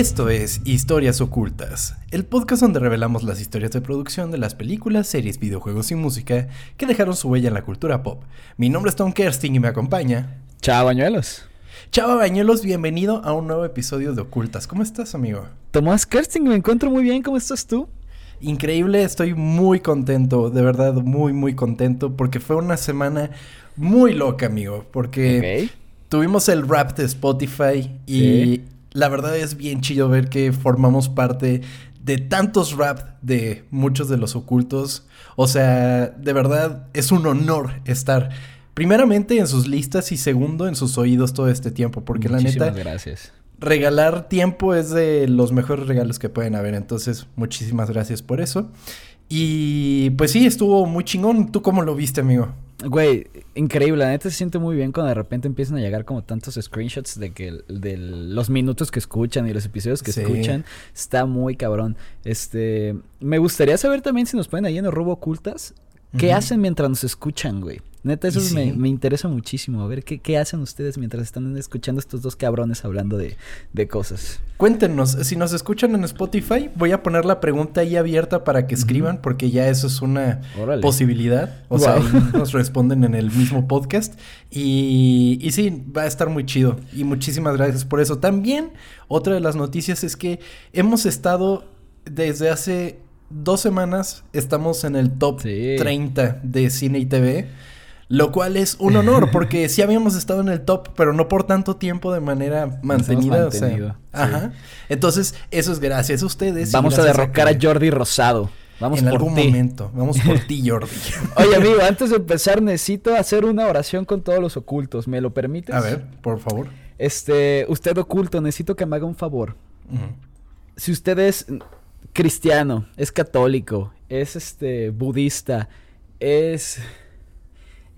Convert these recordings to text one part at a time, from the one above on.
Esto es Historias Ocultas, el podcast donde revelamos las historias de producción de las películas, series, videojuegos y música que dejaron su huella en la cultura pop. Mi nombre es Tom Kersting y me acompaña. Chao, bañuelos. Chao, bañuelos, bienvenido a un nuevo episodio de Ocultas. ¿Cómo estás, amigo? Tomás Kersting, me encuentro muy bien. ¿Cómo estás tú? Increíble, estoy muy contento, de verdad, muy, muy contento, porque fue una semana muy loca, amigo, porque tuvimos el rap de Spotify y la verdad es bien chido ver que formamos parte de tantos rap de muchos de los ocultos. O sea, de verdad es un honor estar primeramente en sus listas y segundo en sus oídos todo este tiempo, porque la neta... gracias. Regalar tiempo es de los mejores regalos que pueden haber, entonces muchísimas gracias por eso. Y pues sí, estuvo muy chingón. ¿Tú cómo lo viste, amigo? Güey, increíble, la neta se siente muy bien cuando de repente empiezan a llegar como tantos screenshots de que de los minutos que escuchan y los episodios que escuchan. Está muy cabrón. Este, me gustaría saber también si nos pueden ahí en el robo ocultas ¿Qué hacen mientras nos escuchan, güey? Neta, eso me, me, interesa muchísimo. A ver, ¿qué, ¿qué, hacen ustedes mientras están escuchando estos dos cabrones hablando de, de, cosas? Cuéntenos, si nos escuchan en Spotify, voy a poner la pregunta ahí abierta para que escriban, porque ya eso es una posibilidad. O sea, nos responden en el mismo podcast. Y, y sí, va a estar muy chido. Y muchísimas gracias por eso. También, otra de las noticias es que hemos estado desde hace dos semanas estamos en el top 30 de cine y TV. Lo cual es un honor, porque sí habíamos estado en el top, pero no por tanto tiempo de manera mantenida. O sea, Ajá. Entonces, eso es gracias a ustedes. Vamos a derrocar a, Jordi Rosado. Vamos en algún momento. Vamos por ti, Jordi. Oye, amigo, antes de empezar, necesito hacer una oración con todos los ocultos. ¿Me lo permites? A ver, por favor. Este, usted oculto, necesito que me haga un favor. Si usted es cristiano, es católico, es este budista, es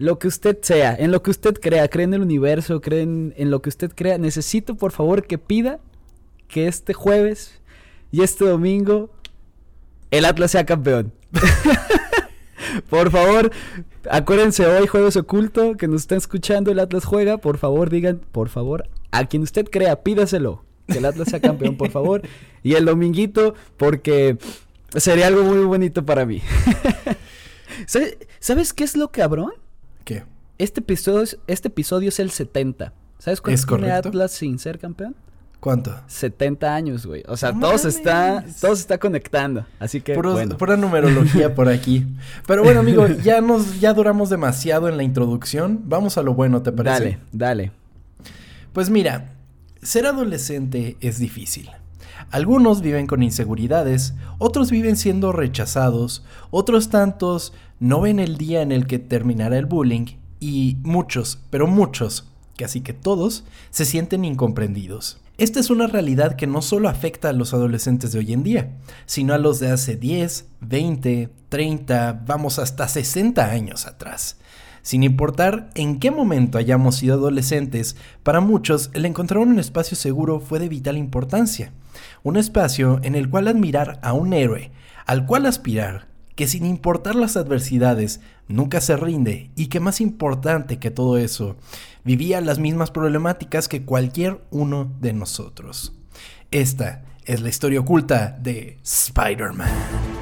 lo que usted sea, en lo que usted crea, cree en el universo, cree en, lo que usted crea, necesito por favor que pida que este jueves y este domingo el Atlas sea campeón. por favor, acuérdense hoy jueves oculto que nos están escuchando, el Atlas juega, por favor digan, por favor, a quien usted crea, pídaselo que el Atlas sea campeón, por favor. Y el dominguito, porque sería algo muy bonito para mí. ¿Sabes, qué es lo cabrón? ¿Qué? Este episodio, este episodio es el 70. ¿Sabes cuánto tiene Atlas sin ser campeón? ¿Cuánto? 70 años, güey. O sea, todo se está, todo se está conectando. Así que bueno. Pura numerología por aquí. Pero bueno, amigo, ya nos, ya duramos demasiado en la introducción. Vamos a lo bueno, ¿te parece? Dale, dale. Pues mira, ser adolescente es difícil. Algunos viven con inseguridades, otros viven siendo rechazados, otros tantos no ven el día en el que terminará el bullying y muchos, pero muchos, casi que todos, se sienten incomprendidos. Esta es una realidad que no solo afecta a los adolescentes de hoy en día, sino a los de hace 10, 20, 30, vamos hasta 60 años atrás. Sin importar en qué momento hayamos sido adolescentes, para muchos el encontrar un espacio seguro fue de vital importancia. Un espacio en el cual admirar a un héroe, al cual aspirar, que sin importar las adversidades nunca se rinde y que más importante que todo eso, vivía las mismas problemáticas que cualquier uno de nosotros. Esta es la historia oculta de Spider-Man.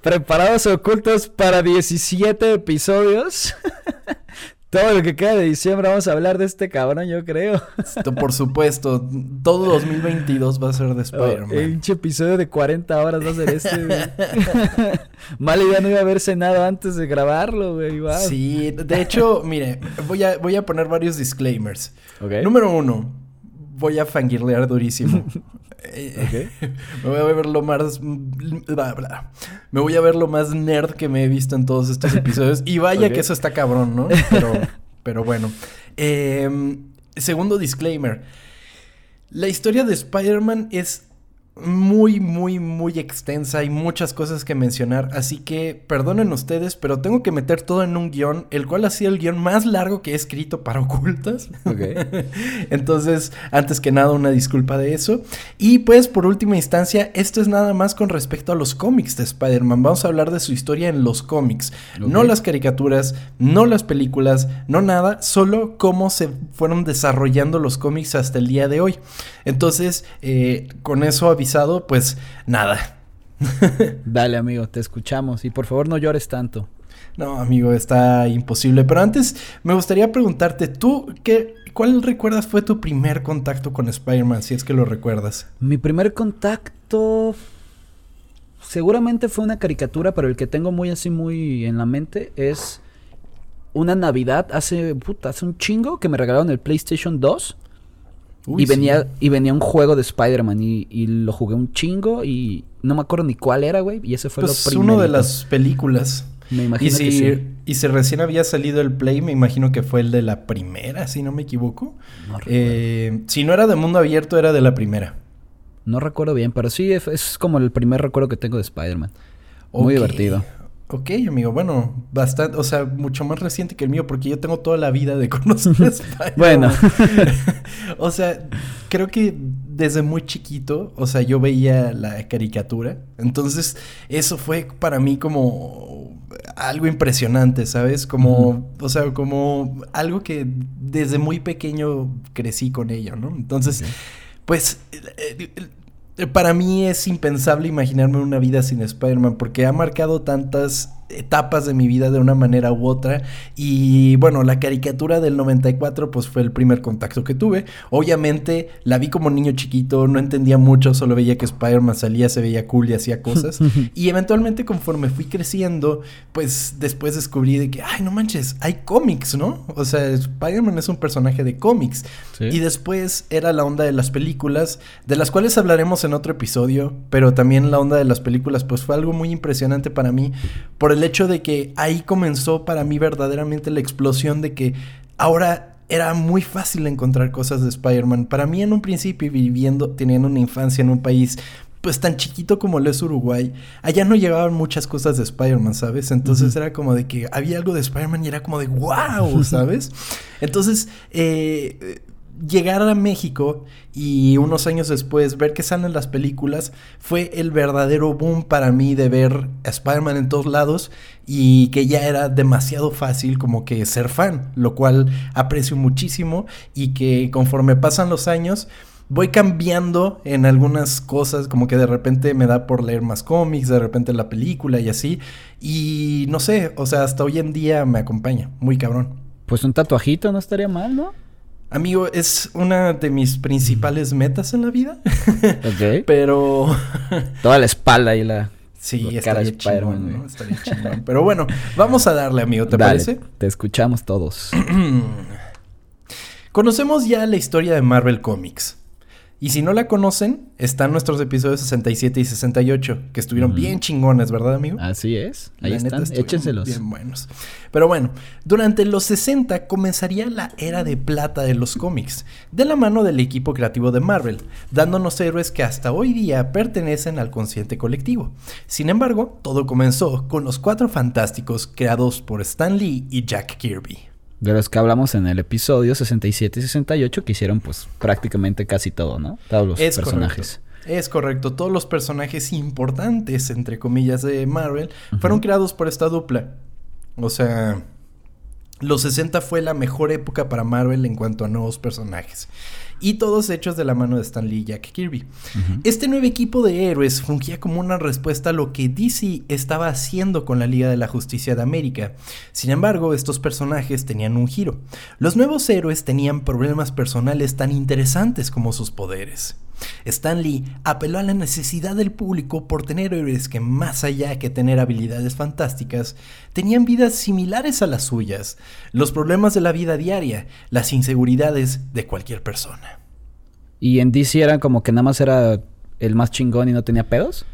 Preparados ocultos para 17 episodios. Todo lo que queda de diciembre vamos a hablar de este cabrón, yo creo. por supuesto. Todo 2022 va a ser de Spider-Man. un episodio de 40 horas va a ser este, Mala idea no iba a haber cenado antes de grabarlo, güey. Sí, de hecho, mire, voy a, voy a poner varios disclaimers. Número uno, voy a fangirlear durísimo. Eh, me voy a ver lo más. Me voy a ver lo más nerd que me he visto en todos estos episodios. Y vaya que eso está cabrón, ¿no? Pero, pero bueno. Em, segundo disclaimer. La historia de Spider-Man es muy, muy, muy extensa. Hay muchas cosas que mencionar. Así que perdonen ustedes, pero tengo que meter todo en un guion, el cual ha sido el guion más largo que he escrito para ocultas. Entonces, antes que nada, una disculpa de eso. Y pues, por última instancia, esto es nada más con respecto a los cómics de Spider-Man. Vamos a hablar de su historia en los cómics. No las caricaturas, no las películas, no nada, solo cómo se fueron desarrollando los cómics hasta el día de hoy. Entonces, eh, con eso avisado, pues nada. Dale, amigo, te escuchamos. Y por favor no llores tanto. No, amigo, está imposible. Pero antes me gustaría preguntarte, ¿tú qué, cuál recuerdas fue tu primer contacto con Spider-Man, si es que lo recuerdas? Mi primer contacto seguramente fue una caricatura, pero el que tengo muy así, muy en la mente es una Navidad hace, puta, hace un chingo que me regalaron el PlayStation 2 y, venía, y venía un juego de Spider-Man y, lo jugué un chingo y no me acuerdo ni cuál era, güey. Y ese fue pues lo primero. uno de las películas. Me imagino y si, que sí. Y si recién había salido el Play, me imagino que fue el de la primera, si no me equivoco. eh, si no era de mundo abierto, era de la primera. No recuerdo bien, pero sí es, como el primer recuerdo que tengo de Spider-Man. Muy divertido. Ok, amigo, bueno, bastante, o sea, mucho más reciente que el mío, porque yo tengo toda la vida de conocer bueno. o sea, creo que desde muy chiquito, o sea, yo veía la caricatura. Entonces, eso fue para mí como algo impresionante, ¿sabes? Como, o sea, como algo que desde muy pequeño crecí con ello, ¿no? Entonces, pues eh, eh, para mí es impensable imaginarme una vida sin Spider-Man porque ha marcado tantas etapas de mi vida de una manera u otra. Y bueno, la caricatura del 94 pues fue el primer contacto que tuve. Obviamente la vi como niño chiquito, no entendía mucho, solo veía que Spider-Man salía, se veía cool y hacía cosas. y eventualmente conforme fui creciendo, pues después descubrí de que, ay, no manches, hay cómics, ¿no? O sea, Spider-Man es un personaje de cómics. Y después era la onda de las películas, de las cuales hablaremos en otro episodio, pero también la onda de las películas pues fue algo muy impresionante para mí por el el hecho de que ahí comenzó para mí verdaderamente la explosión de que ahora era muy fácil encontrar cosas de Spider-Man. Para mí en un principio viviendo, teniendo una infancia en un país pues tan chiquito como lo es Uruguay, allá no llegaban muchas cosas de Spider-Man, ¿sabes? Entonces era como de que había algo de Spider-Man y era como de wow, ¿sabes? Entonces, eh, llegar a México y unos años después ver que salen las películas fue el verdadero boom para mí de ver a Spider-Man en todos lados y que ya era demasiado fácil como que ser fan, lo cual aprecio muchísimo y que conforme pasan los años voy cambiando en algunas cosas, como que de repente me da por leer más cómics, de repente la película y así. Y no sé, o sea, hasta hoy en día me acompaña, muy cabrón. Pues un tatuajito no estaría mal, ¿no? Amigo, es una de mis principales metas en la vida. Ok. Pero. Toda la espalda y la. Sí, estaría chingón, ¿no? Estaría chingón. Pero bueno, vamos a darle, amigo, ¿te parece? Te escuchamos todos. Conocemos ya la historia de Marvel Comics. Y si no la conocen, están nuestros episodios 67 y 68, que estuvieron bien chingones, ¿verdad, amigo? Así es. Ahí están, échenselos. Bien buenos. Pero bueno, durante los 60 comenzaría la era de plata de los cómics, de la mano del equipo creativo de Marvel, dándonos héroes que hasta hoy día pertenecen al consciente colectivo. Sin embargo, todo comenzó con los cuatro fantásticos creados por Stan Lee y Jack Kirby de los que hablamos en el episodio 67 y 68 que hicieron pues prácticamente casi todo, ¿no? Todos los personajes. Es correcto, todos los personajes importantes, entre comillas, de Marvel fueron creados por esta dupla. O sea, los 60 fue la mejor época para Marvel en cuanto a nuevos personajes y todos hechos de la mano de Stan Lee y Jack Kirby. Este nuevo equipo de héroes fungía como una respuesta a lo que DC estaba haciendo con la Liga de la Justicia de América. Sin embargo, estos personajes tenían un giro. Los nuevos héroes tenían problemas personales tan interesantes como sus poderes. Stan Lee apeló a la necesidad del público por tener héroes que más allá que tener habilidades fantásticas, tenían vidas similares a las suyas, los problemas de la vida diaria, las inseguridades de cualquier persona. Y en DC eran como que nada más era el más chingón y no tenía pedos?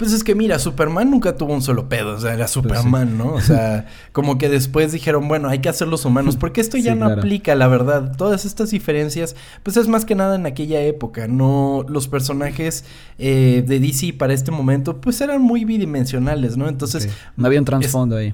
Pues es que mira, Superman nunca tuvo un solo pedo, o sea, era Superman, ¿no? O sea, como que después dijeron, bueno, hay que hacer los humanos, porque esto ya no aplica, la verdad. Todas estas diferencias, pues es más que nada en aquella época, no los personajes eh, de DC para este momento, pues eran muy bidimensionales, ¿no? Entonces... No había un trasfondo ahí.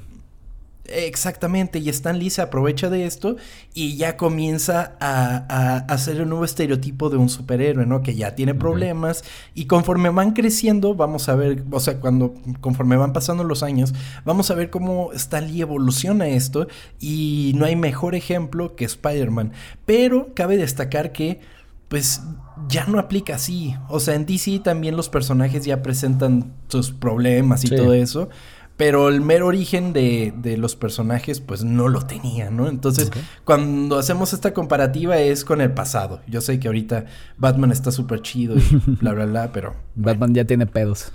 Exactamente, y Stan Lee se aprovecha de esto y ya comienza a, hacer un nuevo estereotipo de un superhéroe, ¿no? Que ya tiene problemas y conforme van creciendo, vamos a ver, o sea, cuando conforme van pasando los años, vamos a ver cómo Stan Lee evoluciona esto y no hay mejor ejemplo que Spider-Man. Pero cabe destacar que, pues, ya no aplica así. O sea, en DC también los personajes ya presentan sus problemas y todo eso. Pero el mero origen de, de, los personajes, pues no lo tenía, ¿no? Entonces, cuando hacemos esta comparativa es con el pasado. Yo sé que ahorita Batman está súper chido y bla, bla, bla, pero. Batman ya tiene pedos.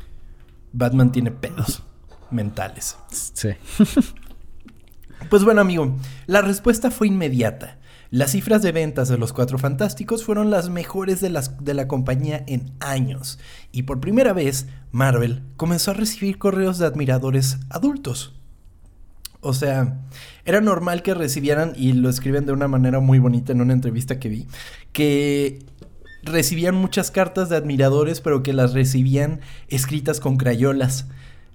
Batman tiene pedos mentales. Sí. pues bueno, amigo, la respuesta fue inmediata. Las cifras de ventas de los Cuatro Fantásticos fueron las mejores de, las, de la compañía en años, y por primera vez Marvel comenzó a recibir correos de admiradores adultos. O sea, era normal que recibieran, y lo escriben de una manera muy bonita en una entrevista que vi, que recibían muchas cartas de admiradores, pero que las recibían escritas con crayolas.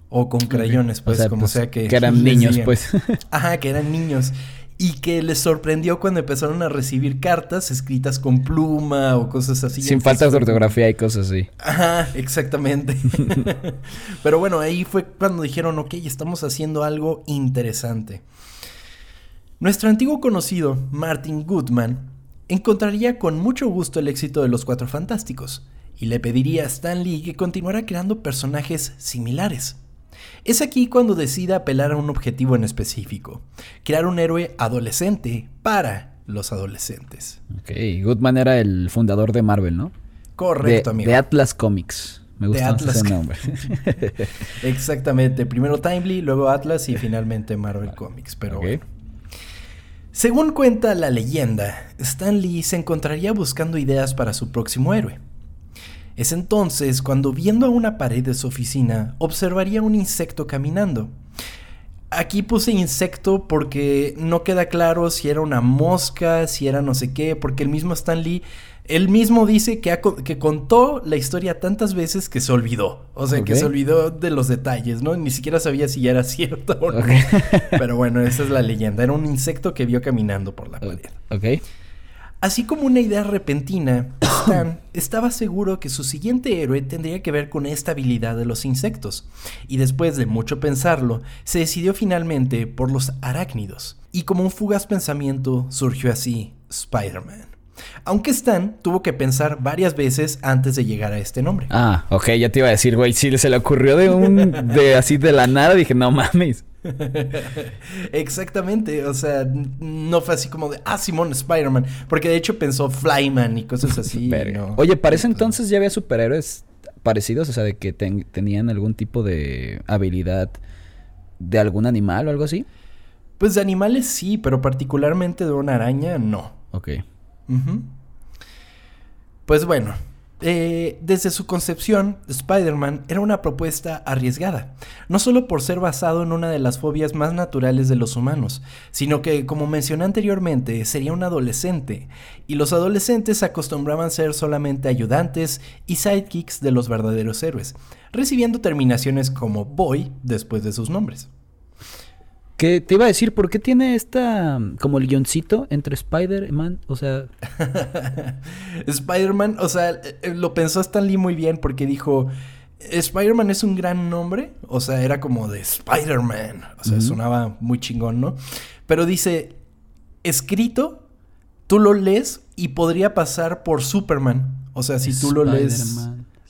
O con crayones, pues, como pues, sea que... Que eran niños, pues. Ajá, que eran niños y que les sorprendió cuando empezaron a recibir cartas escritas con pluma o cosas así. Sin faltas de ortografía y cosas así. Ajá, exactamente. Pero bueno, ahí fue cuando dijeron, ok, estamos haciendo algo interesante. Nuestro antiguo conocido, Martin Goodman, encontraría con mucho gusto el éxito de los Cuatro Fantásticos y le pediría a Stan Lee que continuara creando personajes similares. Es aquí cuando decide apelar a un objetivo en específico, crear un héroe adolescente para los adolescentes. Ok, Goodman era el fundador de Marvel, ¿no? Correcto, de, amigo. De Atlas Comics. Me gusta ese nombre. Exactamente. Primero Timely, luego Atlas y finalmente Marvel Comics. Pero Según cuenta la leyenda, Stan Lee se encontraría buscando ideas para su próximo héroe. Es entonces cuando viendo a una pared de su oficina observaría un insecto caminando. Aquí puse insecto porque no queda claro si era una mosca, si era no sé qué, porque el mismo Stan Lee, él mismo dice que, que contó la historia tantas veces que se olvidó. O sea, que se olvidó de los detalles, ¿no? Ni siquiera sabía si ya era cierto o no. Pero bueno, esa es la leyenda. Era un insecto que vio caminando por la pared. Ok. Así como una idea repentina, Stan estaba seguro que su siguiente héroe tendría que ver con esta habilidad de los insectos, y después de mucho pensarlo, se decidió finalmente por los arácnidos, y como un fugaz pensamiento surgió así Spider-Man. Aunque Stan tuvo que pensar varias veces antes de llegar a este nombre. Ah, ok, ya te iba a decir, güey, si se le ocurrió de un, de así de la nada, dije, no mames. Exactamente, o sea, no fue así como de, ah, Simón, Spider-Man, porque de hecho pensó Flyman y cosas así. Oye, ¿para ese entonces ya había superhéroes parecidos? O sea, de que tenían algún tipo de habilidad de algún animal o algo así. Pues de animales sí, pero particularmente de una araña no. Ok. Pues bueno, eh, desde su concepción, Spider-Man era una propuesta arriesgada, no solo por ser basado en una de las fobias más naturales de los humanos, sino que, como mencioné anteriormente, sería un adolescente, y los adolescentes acostumbraban ser solamente ayudantes y sidekicks de los verdaderos héroes, recibiendo terminaciones como Boy después de sus nombres. Que te iba a decir, ¿por qué tiene esta como el guioncito entre Spider-Man? O sea. Spider-Man, o sea, eh, lo pensó Stan Lee muy bien porque dijo. Spider-Man es un gran nombre, o sea, era como de Spider-Man, o sea, sonaba muy chingón, ¿no? Pero dice, escrito, tú lo lees y podría pasar por Superman, o sea, si tú lo lees...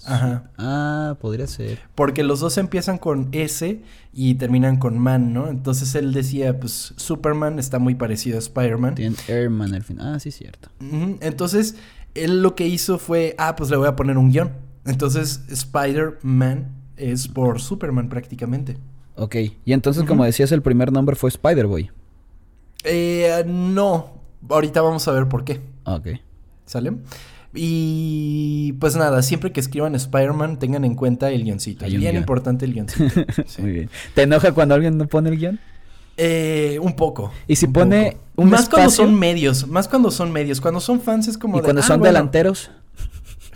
Ajá. Ah, podría ser. Porque los dos empiezan con S y terminan con man, ¿no? Entonces él decía, pues Superman está muy parecido a Spider-Man. Tiene Airman al final. Ah, sí, cierto. Entonces él lo que hizo fue, ah, pues le voy a poner un guion. Entonces Spider-Man es por Superman prácticamente. Ok. Y entonces, como decías, el primer nombre fue Spider-Boy. Eh, no. Ahorita vamos a ver por qué. Ok. ¿Sale? Y pues nada, siempre que escriban Spider-Man tengan en cuenta el guioncito. Es bien importante el guioncito. Muy bien. ¿Te enoja cuando alguien no pone el guion? Eh, un poco. Y si pone un Más cuando son medios, más cuando son medios. Cuando son fans es como ¿Y cuando ah, son delanteros?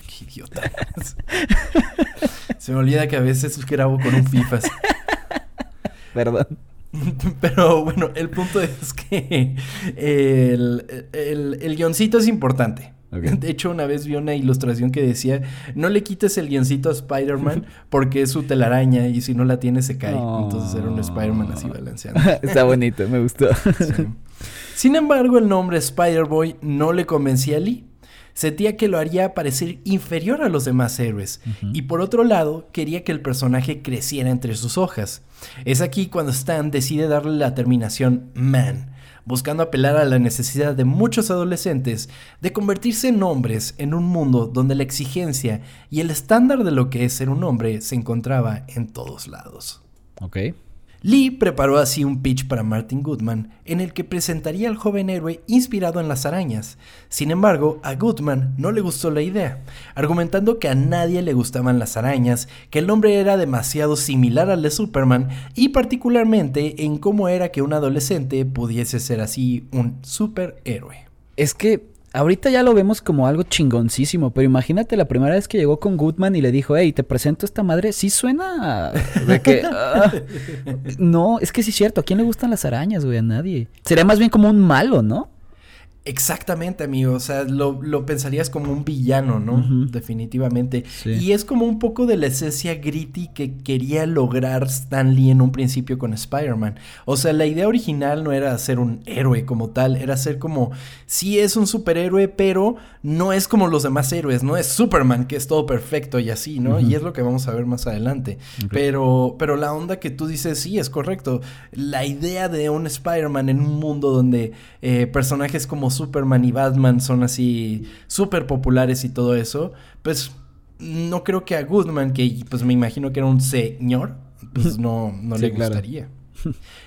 Qué idiota. Se me olvida que a veces grabo con un FIFAs. Perdón. Pero bueno, el punto es que el, el, el guioncito es importante. De hecho, una vez vi una ilustración que decía, no le quites el guioncito a Spider-Man porque es su telaraña y si no la tiene se cae. Entonces era un Spider-Man así balanceando. Está bonito, me gustó. Sin embargo, el nombre Spider-Boy no le convencía a Lee. Sentía que lo haría parecer inferior a los demás héroes. Y por otro lado, quería que el personaje creciera entre sus hojas. Es aquí cuando Stan decide darle la terminación Man buscando apelar a la necesidad de muchos adolescentes de convertirse en hombres en un mundo donde la exigencia y el estándar de lo que es ser un hombre se encontraba en todos lados. Ok. Lee preparó así un pitch para Martin Goodman en el que presentaría al joven héroe inspirado en las arañas. Sin embargo, a Goodman no le gustó la idea, argumentando que a nadie le gustaban las arañas, que el nombre era demasiado similar al de Superman y particularmente en cómo era que un adolescente pudiese ser así un superhéroe. Es que Ahorita ya lo vemos como algo chingoncísimo, pero imagínate la primera vez que llegó con Goodman y le dijo, hey, te presento esta madre, sí suena de que... Ah, no, es que sí es cierto, ¿a quién le gustan las arañas, güey? A nadie. Sería más bien como un malo, ¿no? Exactamente, amigo. O sea, lo, pensarías como un villano, ¿no? Definitivamente. Y es como un poco de la esencia gritty que quería lograr Stan Lee en un principio con Spider-Man. O sea, la idea original no era ser un héroe como tal, era ser como, sí es un superhéroe, pero no es como los demás héroes, no es Superman, que es todo perfecto y así, ¿no? Y es lo que vamos a ver más adelante. Pero, pero la onda que tú dices, sí, es correcto. La idea de un Spider-Man en un mundo donde eh, personajes como Superman y Batman son así súper populares y todo eso, pues no creo que a Goodman, que pues me imagino que era un señor, pues no, no le gustaría.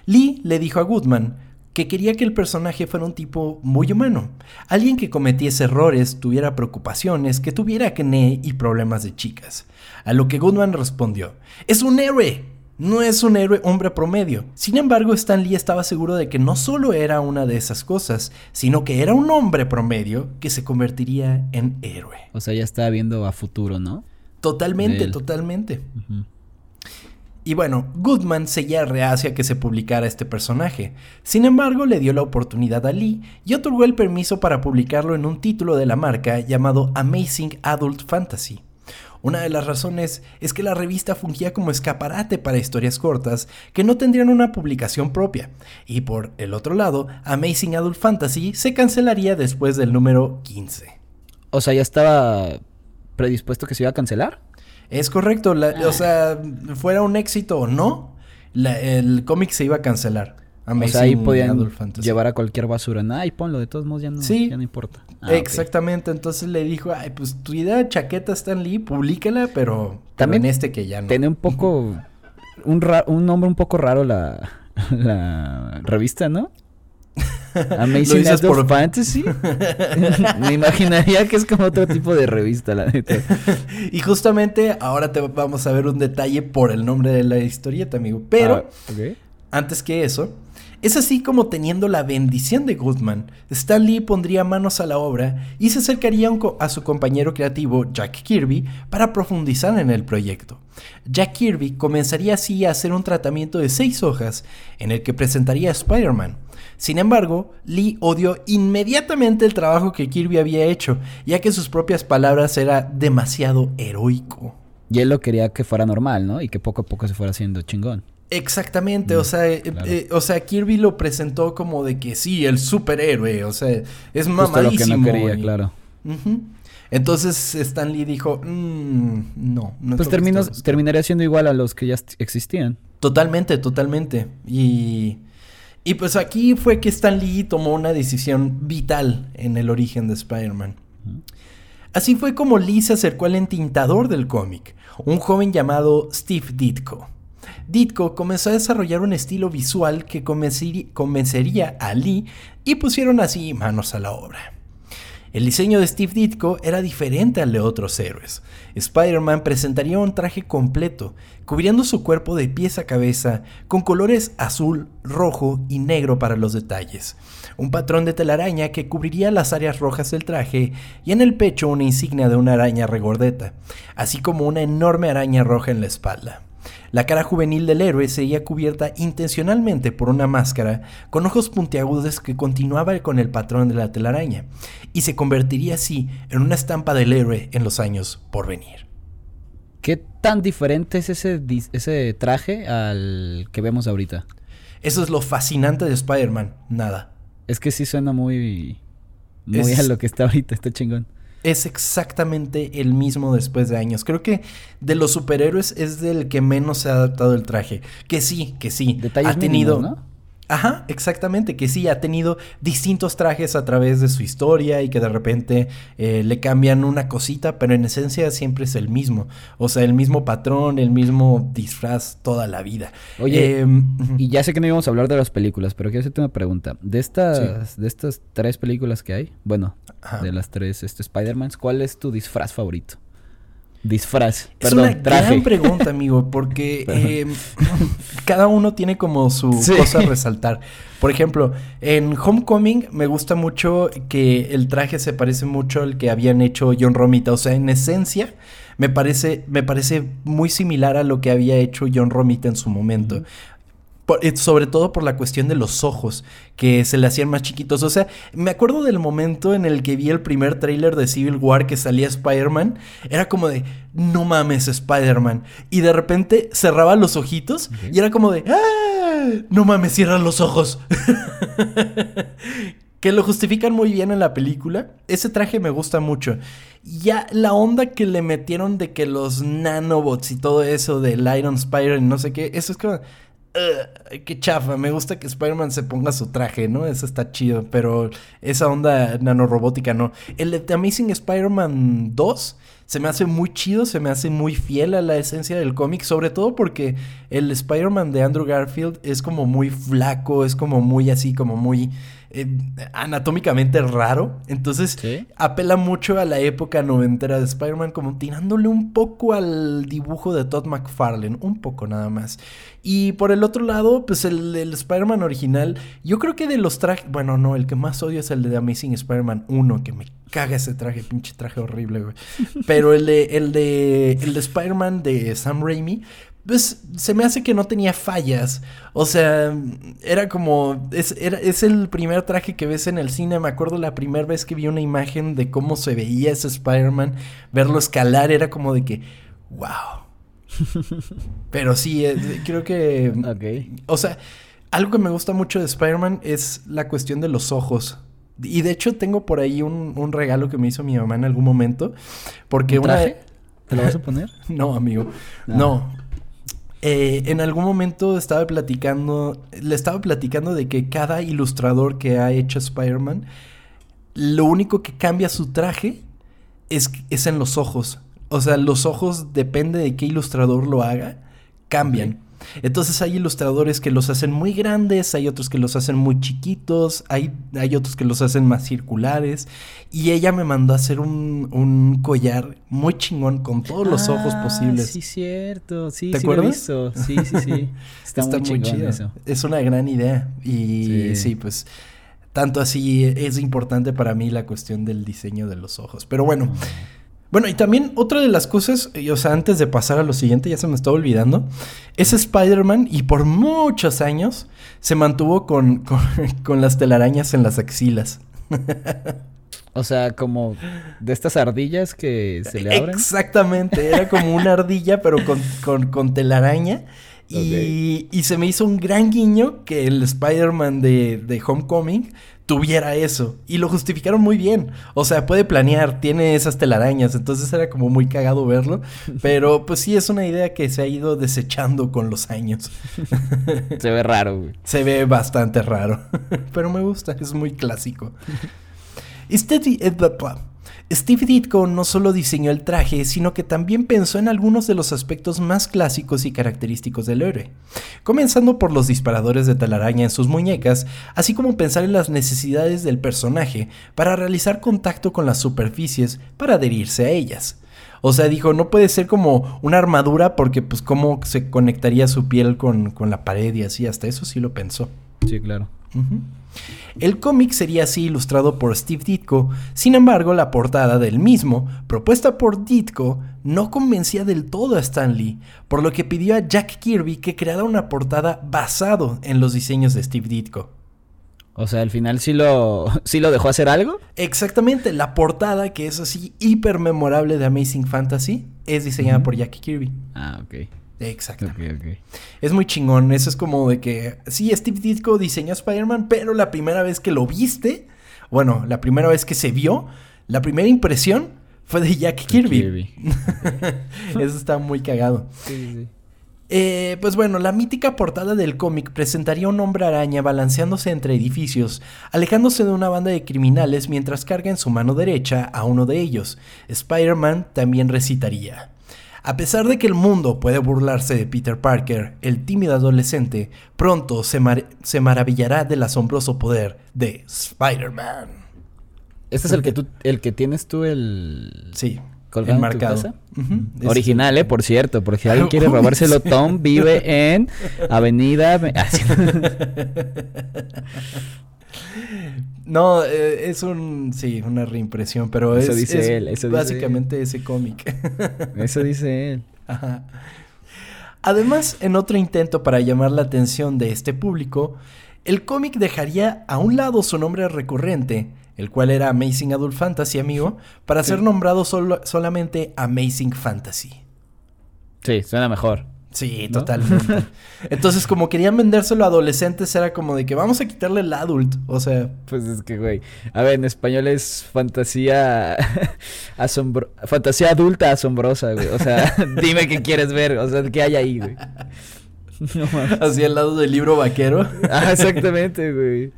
Lee le dijo a Goodman que quería que el personaje fuera un tipo muy humano, alguien que cometiese errores, tuviera preocupaciones, que tuviera acné y problemas de chicas. A lo que Goodman respondió, es un héroe, no es un héroe hombre promedio. Sin embargo, Stan Lee estaba seguro de que no solo era una de esas cosas, sino que era un hombre promedio que se convertiría en héroe. O sea, ya estaba viendo a futuro, ¿no? Totalmente, totalmente. Y bueno, Goodman seguía reacia que se publicara este personaje. Sin embargo, le dio la oportunidad a Lee y otorgó el permiso para publicarlo en un título de la marca llamado Amazing Adult Fantasy. Una de las razones es que la revista fungía como escaparate para historias cortas que no tendrían una publicación propia. Y por el otro lado, Amazing Adult Fantasy se cancelaría después del número 15. O sea, ya estaba predispuesto que se iba a cancelar. Es correcto, o sea, fuera un éxito o no, el cómic se iba a cancelar o sea, ahí podían llevar a cualquier basura. Ay, ponlo, de todos modos ya no, ya no importa. Ah, exactamente. Entonces le dijo, ay, pues tu idea de chaqueta Stan Lee, públicala, pero también en este que ya no. Tiene un poco, un, un nombre un poco raro la, la revista, ¿no? Amazing por... Fantasy. Me imaginaría que es como otro tipo de revista, la neta. y justamente ahora te vamos a ver un detalle por el nombre de la historieta, amigo. Pero, ah, antes que eso, es así como teniendo la bendición de Goodman, Stan Lee pondría manos a la obra y se acercaría a su compañero creativo Jack Kirby para profundizar en el proyecto. Jack Kirby comenzaría así a hacer un tratamiento de seis hojas en el que presentaría a Spider-Man. Sin embargo, Lee odió inmediatamente el trabajo que Kirby había hecho, ya que sus propias palabras era demasiado heroico. Y él lo quería que fuera normal, ¿no? Y que poco a poco se fuera haciendo chingón. Exactamente, o mm, sea, eh, eh, o sea, Kirby lo presentó como de que sí, el superhéroe, o sea, es mamadísimo. que claro. Entonces Stan Lee dijo, mm, no, no. Pues terminaría siendo igual a los que ya existían. Totalmente, totalmente. Y, y pues aquí fue que Stan Lee tomó una decisión vital en el origen de Spider-Man. Así fue como Lee se acercó al entintador del cómic, un joven llamado Steve Ditko. Ditko comenzó a desarrollar un estilo visual que convencería a Lee y pusieron así manos a la obra. El diseño de Steve Ditko era diferente al de otros héroes. Spider-Man presentaría un traje completo, cubriendo su cuerpo de pies a cabeza, con colores azul, rojo y negro para los detalles. Un patrón de telaraña que cubriría las áreas rojas del traje y en el pecho una insignia de una araña regordeta, así como una enorme araña roja en la espalda. La cara juvenil del héroe seguía cubierta intencionalmente por una máscara con ojos puntiagudos que continuaba con el patrón de la telaraña, y se convertiría así en una estampa del héroe en los años por venir. ¿Qué tan diferente es ese, ese traje al que vemos ahorita? Eso es lo fascinante de Spider-Man, nada. Es que sí suena muy... Muy a lo que está ahorita, está chingón es exactamente el mismo después de años. Creo que de los superhéroes es del que menos se ha adaptado el traje. Que sí, que sí. ha tenido. ¿no? Ajá, exactamente, que sí, ha tenido distintos trajes a través de su historia y que de repente eh, le cambian una cosita, pero en esencia siempre es el mismo. O sea, el mismo patrón, el mismo disfraz toda la vida. Oye, em, y ya sé que no íbamos a hablar de las películas, pero quiero hacerte una pregunta. De estas, de estas tres películas que hay, bueno, de las tres este, Spider-Mans, ¿cuál es tu disfraz favorito? Disfraz. Es una gran pregunta, amigo, porque em, cada uno tiene como su cosa a resaltar. Por ejemplo, en Homecoming me gusta mucho que el traje se parece mucho al que habían hecho John Romita. O sea, en esencia, me parece, me parece muy similar a lo que había hecho John Romita en su momento. Eh, sobre todo por la cuestión de los ojos, que se le hacían más chiquitos. O sea, me acuerdo del momento en el que vi el primer tráiler de Civil War que salía Spider-Man. Era como de, no mames, Spider-Man. Y de repente cerraba los ojitos y era como de, ¡Ah! no mames, cierran los ojos. que lo justifican muy bien en la película. Ese traje me gusta mucho. Ya la onda que le metieron de que los nanobots y todo eso del Iron Spider y no sé qué, eso es como qué chafa, me gusta que Spider-Man se ponga su traje, ¿no? Eso está chido, pero esa onda nanorobótica no. El de Amazing Spider-Man 2 se me hace muy chido, se me hace muy fiel a la esencia del cómic, sobre todo porque el Spider-Man de Andrew Garfield es como muy flaco, es como muy así, como muy eh, anatómicamente raro. Entonces apela mucho a la época noventera de Spider-Man, como tirándole un poco al dibujo de Todd McFarlane, un poco nada más. Y por el otro lado, pues el, Spider-Man original, yo creo que de los trajes, bueno, no, el que más odio es el de The Amazing Spider-Man 1, que me caga ese traje, pinche traje horrible, güey. Pero el de, el de, el de Spider-Man de Sam Raimi, pues se me hace que no tenía fallas. O sea, era como. Es, era, es el primer traje que ves en el cine. Me acuerdo la primera vez que vi una imagen de cómo se veía ese Spider-Man. Verlo escalar era como de que. ¡Wow! Pero sí, eh, creo que. Ok. O sea, algo que me gusta mucho de Spider-Man es la cuestión de los ojos. Y de hecho, tengo por ahí un, regalo que me hizo mi mamá en algún momento. Porque ¿Un traje? ¿Te lo vas a poner? no, amigo. no. Eh, en algún momento estaba platicando, le estaba platicando de que cada ilustrador que ha hecho Spider-Man, lo único que cambia su traje es, es en los ojos. O sea, los ojos, depende de qué ilustrador lo haga, cambian. Entonces hay ilustradores que los hacen muy grandes, hay otros que los hacen muy chiquitos, hay, hay otros que los hacen más circulares. Y ella me mandó a hacer un, un collar muy chingón con todos los ojos ah, posibles. Sí, cierto. Sí, ¿Te sí acuerdas? Sí, sí, sí. Está, muy, chido. Eso. Es una gran idea. Y sí, pues tanto así es importante para mí la cuestión del diseño de los ojos. Pero bueno. Bueno, y también otra de las cosas, o sea, antes de pasar a lo siguiente, ya se me estaba olvidando, es Spider-Man y por muchos años se mantuvo con, con, las telarañas en las axilas. O sea, como de estas ardillas que se le abren. Exactamente, era como una ardilla, pero con, con, telaraña. Y, y, se me hizo un gran guiño que el Spider-Man de, de Homecoming tuviera eso. Y lo justificaron muy bien. O sea, puede planear, tiene esas telarañas. Entonces era como muy cagado verlo. Pero pues sí, es una idea que se ha ido desechando con los años. se ve raro, güey. Se ve bastante raro. Pero me gusta, es muy clásico. Eh, Steve Ditko no solo diseñó el traje, sino que también pensó en algunos de los aspectos más clásicos y característicos del héroe, comenzando por los disparadores de telaraña en sus muñecas, así como pensar en las necesidades del personaje para realizar contacto con las superficies para adherirse a ellas. O sea, dijo, no puede ser como una armadura porque pues cómo se conectaría su piel con, con la pared y así, hasta eso sí lo pensó. Sí, claro. El cómic sería así ilustrado por Steve Ditko, sin embargo la portada del mismo, propuesta por Ditko, no convencía del todo a Stan Lee, por lo que pidió a Jack Kirby que creara una portada basado en los diseños de Steve Ditko. O sea, al final sí lo, sí lo dejó hacer algo. Exactamente, la portada que es así hiper memorable de Amazing Fantasy es diseñada por Jack Kirby. Ah, ok. Exacto. Es muy chingón. Eso es como de que. Sí, Steve Ditko diseñó Spider-Man, pero la primera vez que lo viste. Bueno, la primera vez que se vio. La primera impresión fue de Jack Kirby. Eso está muy cagado. Eh, pues bueno, la mítica portada del cómic presentaría a un hombre araña balanceándose entre edificios, alejándose de una banda de criminales mientras carga en su mano derecha a uno de ellos. Spider-Man también recitaría. A pesar de que el mundo puede burlarse de Peter Parker, el tímido adolescente pronto se, maravillará del asombroso poder de Spider-Man. Este es el que tú, el que tienes tú el. Sí. Enmarcado. Original, eh, por cierto, porque si alguien quiere robárselo, Tom vive en Avenida. No, eh, es un. Sí, una reimpresión, pero eso es, dice él, eso básicamente ese cómic. Eso dice él. Ajá. Además, en otro intento para llamar la atención de este público, el cómic dejaría a un lado su nombre recurrente, el cual era Amazing Adult Fantasy, amigo, para ser nombrado solo, solamente Amazing Fantasy. Sí, suena mejor. Sí, totalmente. Entonces, como querían vendérselo a adolescentes, era como de que vamos a quitarle el adult. O sea. Pues es que, güey. A ver, en español es fantasía. asombro fantasía adulta asombrosa, güey. O sea, dime qué quieres ver. O sea, ¿qué hay ahí, güey? Así al lado del libro vaquero. ah, exactamente, güey.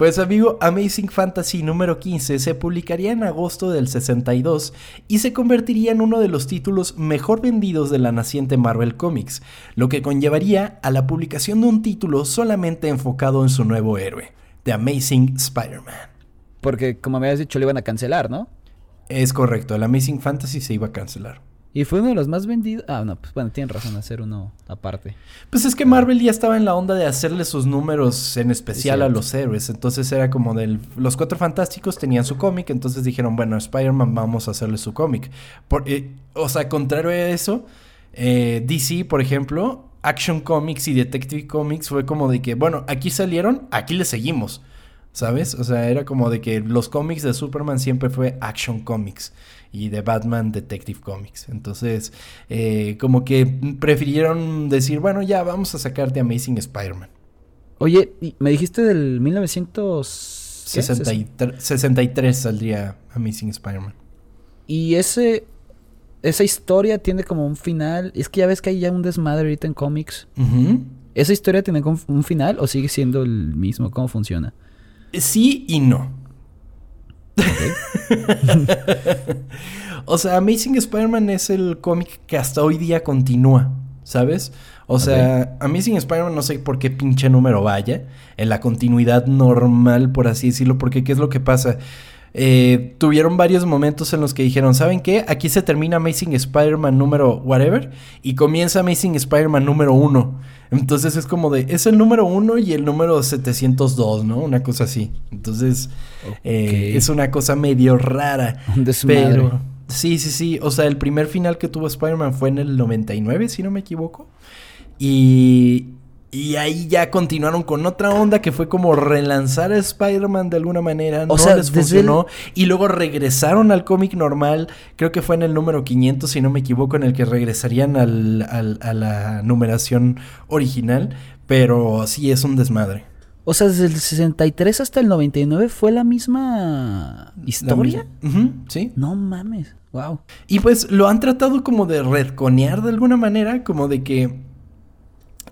Pues amigo, Amazing Fantasy número 15 se publicaría en agosto del 62 y se convertiría en uno de los títulos mejor vendidos de la naciente Marvel Comics, lo que conllevaría a la publicación de un título solamente enfocado en su nuevo héroe, The Amazing Spider-Man. Porque como me habías dicho, lo iban a cancelar, ¿no? Es correcto, el Amazing Fantasy se iba a cancelar. Y fue uno de los más vendidos. Ah, no, pues bueno, tienen razón, hacer uno aparte. Pues es que Marvel ya estaba en la onda de hacerle sus números en especial a los héroes. Entonces era como del. Los cuatro fantásticos tenían su cómic, entonces dijeron, bueno, Spider-Man vamos a hacerle su cómic. Eh, o sea, contrario a eso, eh, DC, por ejemplo, Action Comics y Detective Comics fue como de que, bueno, aquí salieron, aquí le seguimos. ¿Sabes? O sea, era como de que los cómics de Superman siempre fue Action Comics y de Batman Detective Comics. Entonces, eh, como que prefirieron decir, bueno, ya vamos a sacarte Amazing Spider-Man. Oye, me dijiste del 1963 saldría Amazing Spider-Man. Y ese esa historia tiene como un final. Es que ya ves que hay ya un desmadre ahorita en cómics. ¿Esa historia tiene un final o sigue siendo el mismo? ¿Cómo funciona? Sí y no. o sea, Amazing Spider-Man es el cómic que hasta hoy día continúa, ¿sabes? O sea, Amazing Spider-Man no sé por qué pinche número vaya, en la continuidad normal, por así decirlo, porque ¿qué es lo que pasa? Eh, tuvieron varios momentos en los que dijeron, ¿saben qué? Aquí se termina Amazing Spider-Man número whatever y comienza Amazing Spider-Man número uno. Entonces es como de, es el número uno y el número 702, ¿no? Una cosa así. Entonces eh, es una cosa medio rara. pero sí, sí, sí. O sea, el primer final que tuvo Spider-Man fue en el 99, si no me equivoco. Y, y ahí ya continuaron con otra onda que fue como relanzar a Spider-Man de alguna manera. no les funcionó. Y luego regresaron al cómic normal. Creo que fue en el número 500, si no me equivoco, en el que regresarían al, a la numeración original. Pero sí es un desmadre. O sea, desde el 63 hasta el 99 fue la misma historia. sí. No mames. Wow. Y pues lo han tratado como de redconear de alguna manera, como de que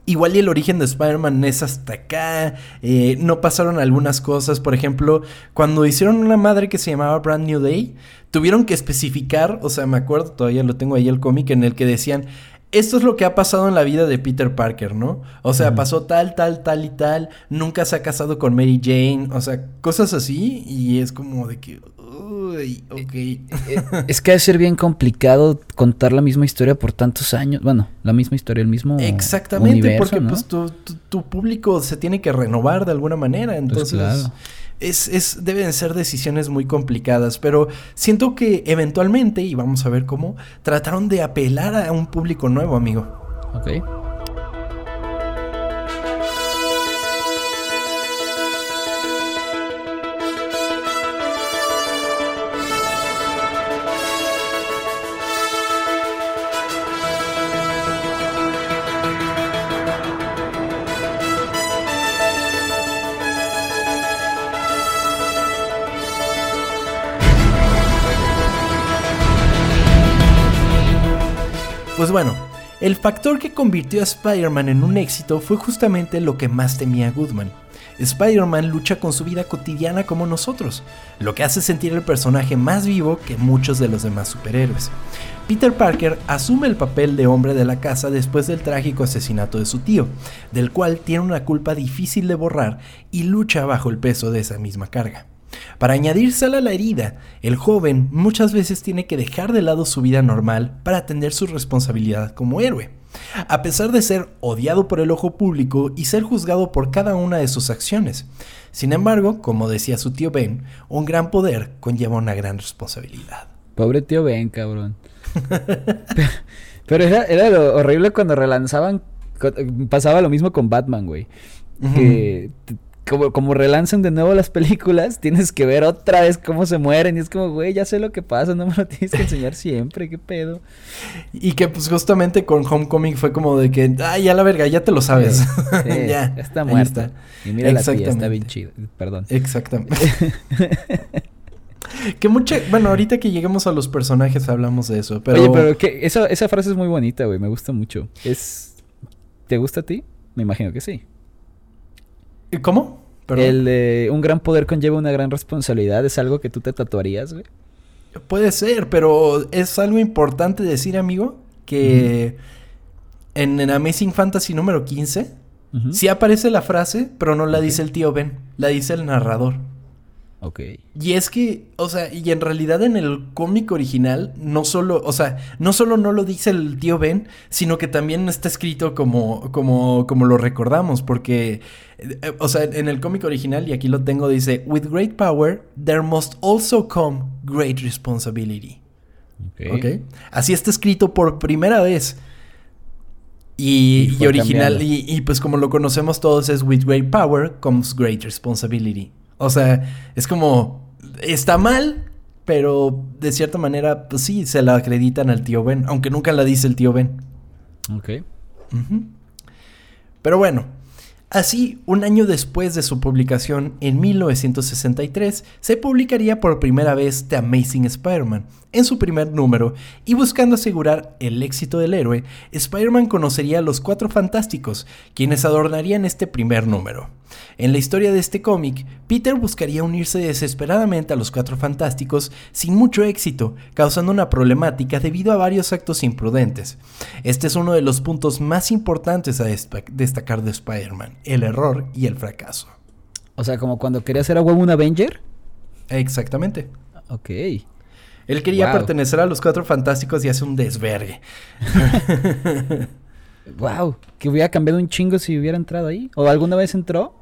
igual y el origen de Spider-Man es hasta acá, eh, no pasaron algunas cosas, por ejemplo, cuando hicieron una madre que se llamaba Brand New Day, tuvieron que especificar, o sea, me acuerdo, todavía lo tengo ahí el cómic en el que decían, esto es lo que ha pasado en la vida de Peter Parker, ¿no? O sea, pasó tal, tal, tal y tal, nunca se ha casado con Mary Jane, o sea, cosas así, y es como de que, ok. Eh, eh, es que debe ser bien complicado contar la misma historia por tantos años, bueno, la misma historia, el mismo Exactamente, porque pues tu, tu, público se tiene que renovar de alguna manera, pues entonces es, es, deben ser decisiones muy complicadas, pero siento que eventualmente, y vamos a ver cómo, trataron de apelar a un público nuevo, amigo. Ok. Pues bueno, el factor que convirtió a Spider-Man en un éxito fue justamente lo que más temía Goodman. Spider-Man lucha con su vida cotidiana como nosotros, lo que hace sentir el personaje más vivo que muchos de los demás superhéroes. Peter Parker asume el papel de hombre de la casa después del trágico asesinato de su tío, del cual tiene una culpa difícil de borrar y lucha bajo el peso de esa misma carga. Para añadírsela a la herida, el joven muchas veces tiene que dejar de lado su vida normal para atender su responsabilidad como héroe. A pesar de ser odiado por el ojo público y ser juzgado por cada una de sus acciones. Sin embargo, como decía su tío Ben, un gran poder conlleva una gran responsabilidad. Pobre tío Ben, cabrón. Pero era, era lo horrible cuando relanzaban. Pasaba lo mismo con Batman, güey. Que como, como relanzan de nuevo las películas, tienes que ver otra vez cómo se mueren. Y es como, güey, ya sé lo que pasa, no me lo tienes que enseñar siempre, qué pedo. Y que pues justamente con Homecoming fue como de que, ay, ya la verga, ya te lo sabes. ya, está muerta. Y mira la tía, está bien chido. Perdón. Exactamente. que mucha, bueno, ahorita que lleguemos a los personajes hablamos de eso, pero... Oye, pero que esa, esa frase es muy bonita, güey, me gusta mucho. Es... ¿Te gusta a ti? Me imagino que sí. ¿Cómo? El de un gran poder conlleva una gran responsabilidad. ¿Es algo que tú te tatuarías, güey? Puede ser, pero es algo importante decir, amigo, que en, Amazing Fantasy número 15 sí aparece la frase, pero no la dice el tío Ben, la dice el narrador. Ok. Y es que, o sea, y en realidad en el cómic original, no solo, o sea, no solo no lo dice el tío Ben, sino que también está escrito como, como, como lo recordamos, porque, eh, o sea, en el cómic original, y aquí lo tengo, dice, With great power, there must also come great responsibility. Ok. Así está escrito por primera vez. Y, y, original, y, y pues como lo conocemos todos es With great power comes great responsibility. O sea, es como, está mal, pero de cierta manera, pues sí, se la acreditan al tío Ben, aunque nunca la dice el tío Ben. Ok. Pero bueno, Así, un año después de su publicación, en 1963, se publicaría por primera vez The Amazing Spider-Man, en su primer número, y buscando asegurar el éxito del héroe, Spider-Man conocería a los Cuatro Fantásticos, quienes adornarían este primer número. En la historia de este cómic, Peter buscaría unirse desesperadamente a los Cuatro Fantásticos sin mucho éxito, causando una problemática debido a varios actos imprudentes. Este es uno de los puntos más importantes a destacar de Spider-Man, el error y el fracaso. O sea, como cuando quería ser a huevo un Avenger. Exactamente. Ok. Él quería pertenecer a los Cuatro Fantásticos y hace un desvergue. wow, que hubiera cambiado un chingo si hubiera entrado ahí. ¿O alguna vez entró?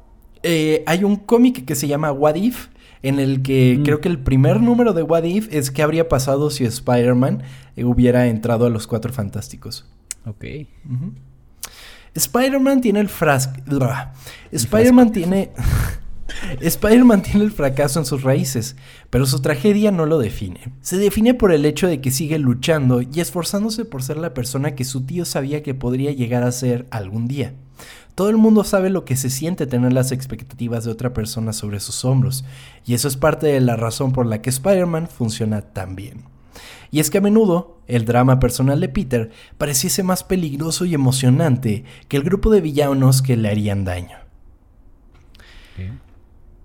Eh, hay un cómic que se llama What If, en el que mm. creo que el primer número de What If es qué habría pasado si Spider-Man eh, hubiera entrado a los Cuatro Fantásticos. Ok. Spider-Man tiene el frasco. Spider-Man tiene. Spider-Man tiene el fracaso en sus raíces, pero su tragedia no lo define. Se define por el hecho de que sigue luchando y esforzándose por ser la persona que su tío sabía que podría llegar a ser algún día. Todo el mundo sabe lo que se siente tener las expectativas de otra persona sobre sus hombros, y eso es parte de la razón por la que Spider-Man funciona tan bien. Y es que a menudo el drama personal de Peter pareciese más peligroso y emocionante que el grupo de villanos que le harían daño.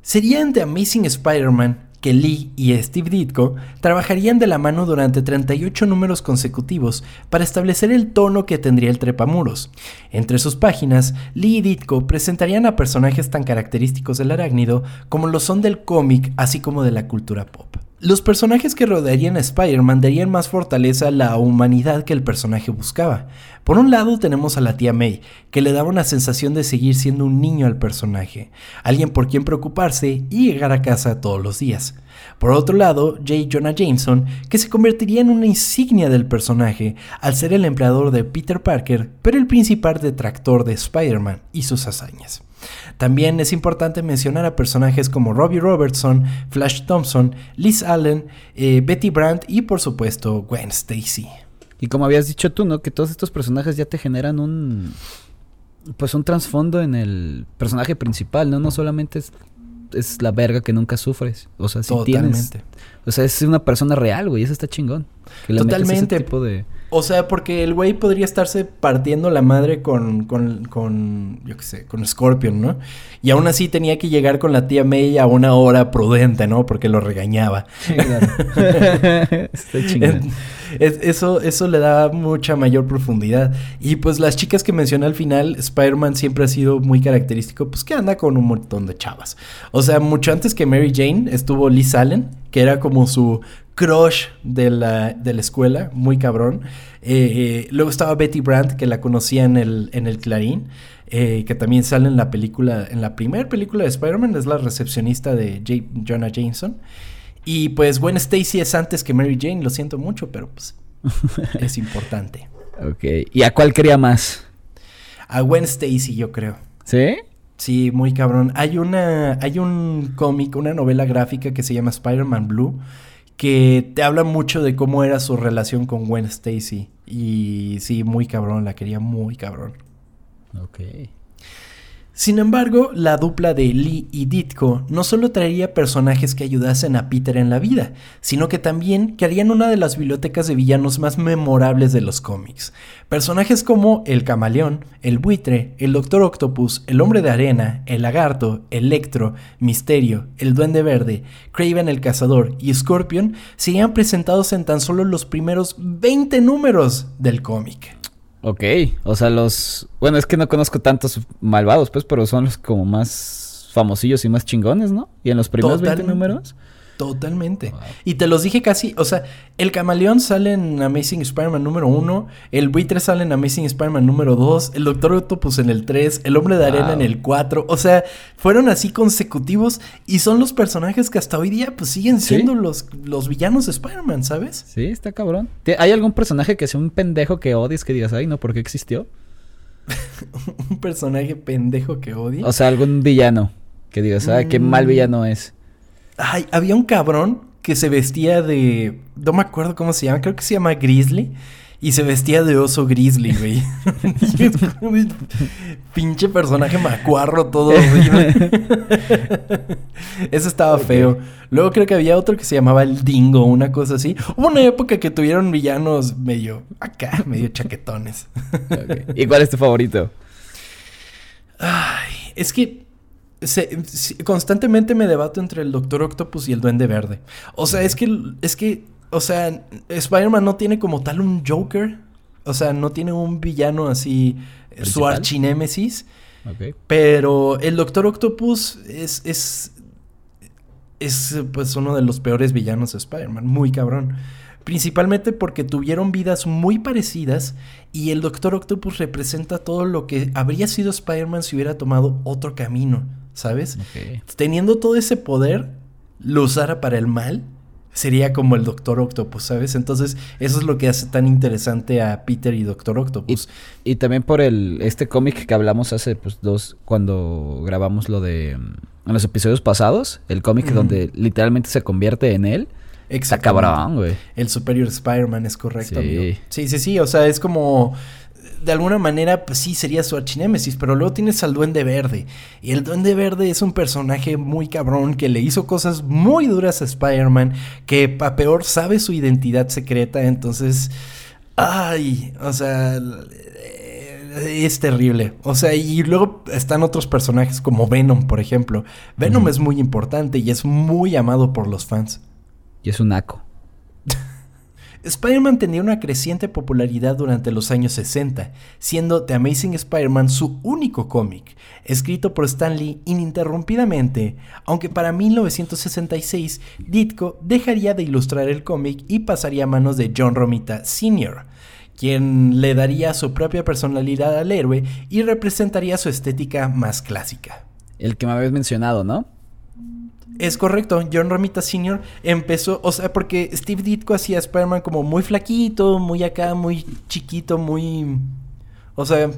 Sería en The Amazing Spider-Man que Lee y Steve Ditko trabajarían de la mano durante 38 números consecutivos para establecer el tono que tendría el trepamuros. Entre sus páginas, Lee y Ditko presentarían a personajes tan característicos del arácnido como lo son del cómic, así como de la cultura pop. Los personajes que rodearían a Spider-Man darían más fortaleza a la humanidad que el personaje buscaba. Por un lado tenemos a la tía May, que le daba una sensación de seguir siendo un niño al personaje, alguien por quien preocuparse y llegar a casa todos los días. Por otro lado, J. Jonah Jameson, que se convertiría en una insignia del personaje al ser el empleador de Peter Parker, pero el principal detractor de Spider-Man y sus hazañas. También es importante mencionar a personajes como Robbie Robertson, Flash Thompson, Liz Allen, eh, Betty Brandt y por supuesto Gwen Stacy. Y como habías dicho tú, ¿no? Que todos estos personajes ya te generan un pues un trasfondo en el personaje principal, ¿no? No solamente es es la verga que nunca sufres. O sea, si Totalmente. o sea, es una persona real, güey. Eso está chingón. Totalmente. tipo de... O sea, porque el güey podría estarse partiendo la madre con, con, con, yo qué sé, con Scorpion, ¿no? Y aún así tenía que llegar con la tía May a una hora prudente, ¿no? Porque lo regañaba. Sí, claro. está chingón. eso, eso le da mucha mayor profundidad. Y pues las chicas que mencioné al final, Spider-Man siempre ha sido muy característico, pues que anda con un montón de chavas. O sea, mucho antes que Mary Jane estuvo Liz Allen, que era como su crush de la, de la escuela, muy cabrón. Eh, eh, luego estaba Betty Brandt, que la conocía en el, en el Clarín, eh, que también sale en la película, en la primera película de Spider-Man, es la recepcionista de J Jonah Jameson. Y pues Gwen Stacy es antes que Mary Jane, lo siento mucho, pero pues es importante. Ok, ¿y a cuál quería más? A Gwen Stacy, yo creo. ¿Sí? Sí, muy cabrón. Hay una, hay un cómic, una novela gráfica que se llama Spider-Man Blue, que te habla mucho de cómo era su relación con Gwen Stacy. Y sí, muy cabrón, la quería muy cabrón. Ok. Sin embargo, la dupla de Lee y Ditko no solo traería personajes que ayudasen a Peter en la vida, sino que también harían una de las bibliotecas de villanos más memorables de los cómics. Personajes como el camaleón, el buitre, el Doctor Octopus, el hombre de arena, el lagarto, Electro, Misterio, el duende verde, Craven el cazador y Scorpion serían presentados en tan solo los primeros 20 números del cómic. Ok, o sea, los... Bueno, es que no conozco tantos malvados, pues, pero son los como más famosillos y más chingones, ¿no? Y en los primeros 20 números... Totalmente. Y te los dije casi, o sea, el camaleón sale en Amazing Spider-Man número uno, el buitre sale en Amazing Spider-Man número 2, el Doctor Octopus en el 3, el hombre de arena en el 4, o sea, fueron así consecutivos y son los personajes que hasta hoy día pues siguen siendo los, los villanos de Spider-Man, ¿sabes? Sí, está cabrón. ¿Hay algún personaje que sea un pendejo que odies que digas, ay, no, ¿por qué existió? un personaje pendejo que odies. O sea, algún villano que digas, ay, qué mal mm. villano es. Ay, había un cabrón que se vestía de. No me acuerdo cómo se llama, creo que se llama Grizzly. Y se vestía de oso grizzly, güey. Pinche personaje macuarro todo. Ese estaba feo. Luego creo que había otro que se llamaba el Dingo, una cosa así. Hubo una época que tuvieron villanos medio acá, medio chaquetones. ¿Y cuál es tu favorito? Ay, es que constantemente me debato entre el Doctor Octopus y el Duende Verde. O sea, es que, es que, o sea, Spider-Man no tiene como tal un Joker. O sea, no tiene un villano así, su archinémesis. Pero el Doctor Octopus es, es, es pues uno de los peores villanos de Spider-Man, muy cabrón. Principalmente porque tuvieron vidas muy parecidas y el Doctor Octopus representa todo lo que habría sido Spider-Man si hubiera tomado otro camino. ¿Sabes? Teniendo todo ese poder, lo usara para el mal, sería como el Doctor Octopus, ¿sabes? Entonces, eso es lo que hace tan interesante a Peter y Doctor Octopus. Y, también por el este cómic que hablamos hace pues dos cuando grabamos lo de mm, en los episodios pasados, el cómic donde literalmente se convierte en él. Está cabrón, güey. El Superior Spider-Man es correcto, sí. Sí, sí, sí, o sea, es como de alguna manera, pues sí, sería su archinémesis, pero luego tienes al Duende Verde. Y el Duende Verde es un personaje muy cabrón que le hizo cosas muy duras a Spider-Man, que a peor sabe su identidad secreta, entonces... Ay, o sea, es terrible. O sea, y luego están otros personajes como Venom, por ejemplo. Venom es muy importante y es muy amado por los fans. Y es un naco. Spider-Man tenía una creciente popularidad durante los años 60, siendo The Amazing Spider-Man su único cómic, escrito por Stan Lee ininterrumpidamente, aunque para 1966 Ditko dejaría de ilustrar el cómic y pasaría a manos de John Romita Sr., quien le daría su propia personalidad al héroe y representaría su estética más clásica. El que me habías mencionado, ¿no? Es correcto, John Romita Sr. empezó, o sea, porque Steve Ditko hacía Spider-Man como muy flaquito, muy acá, muy chiquito, muy... O sea,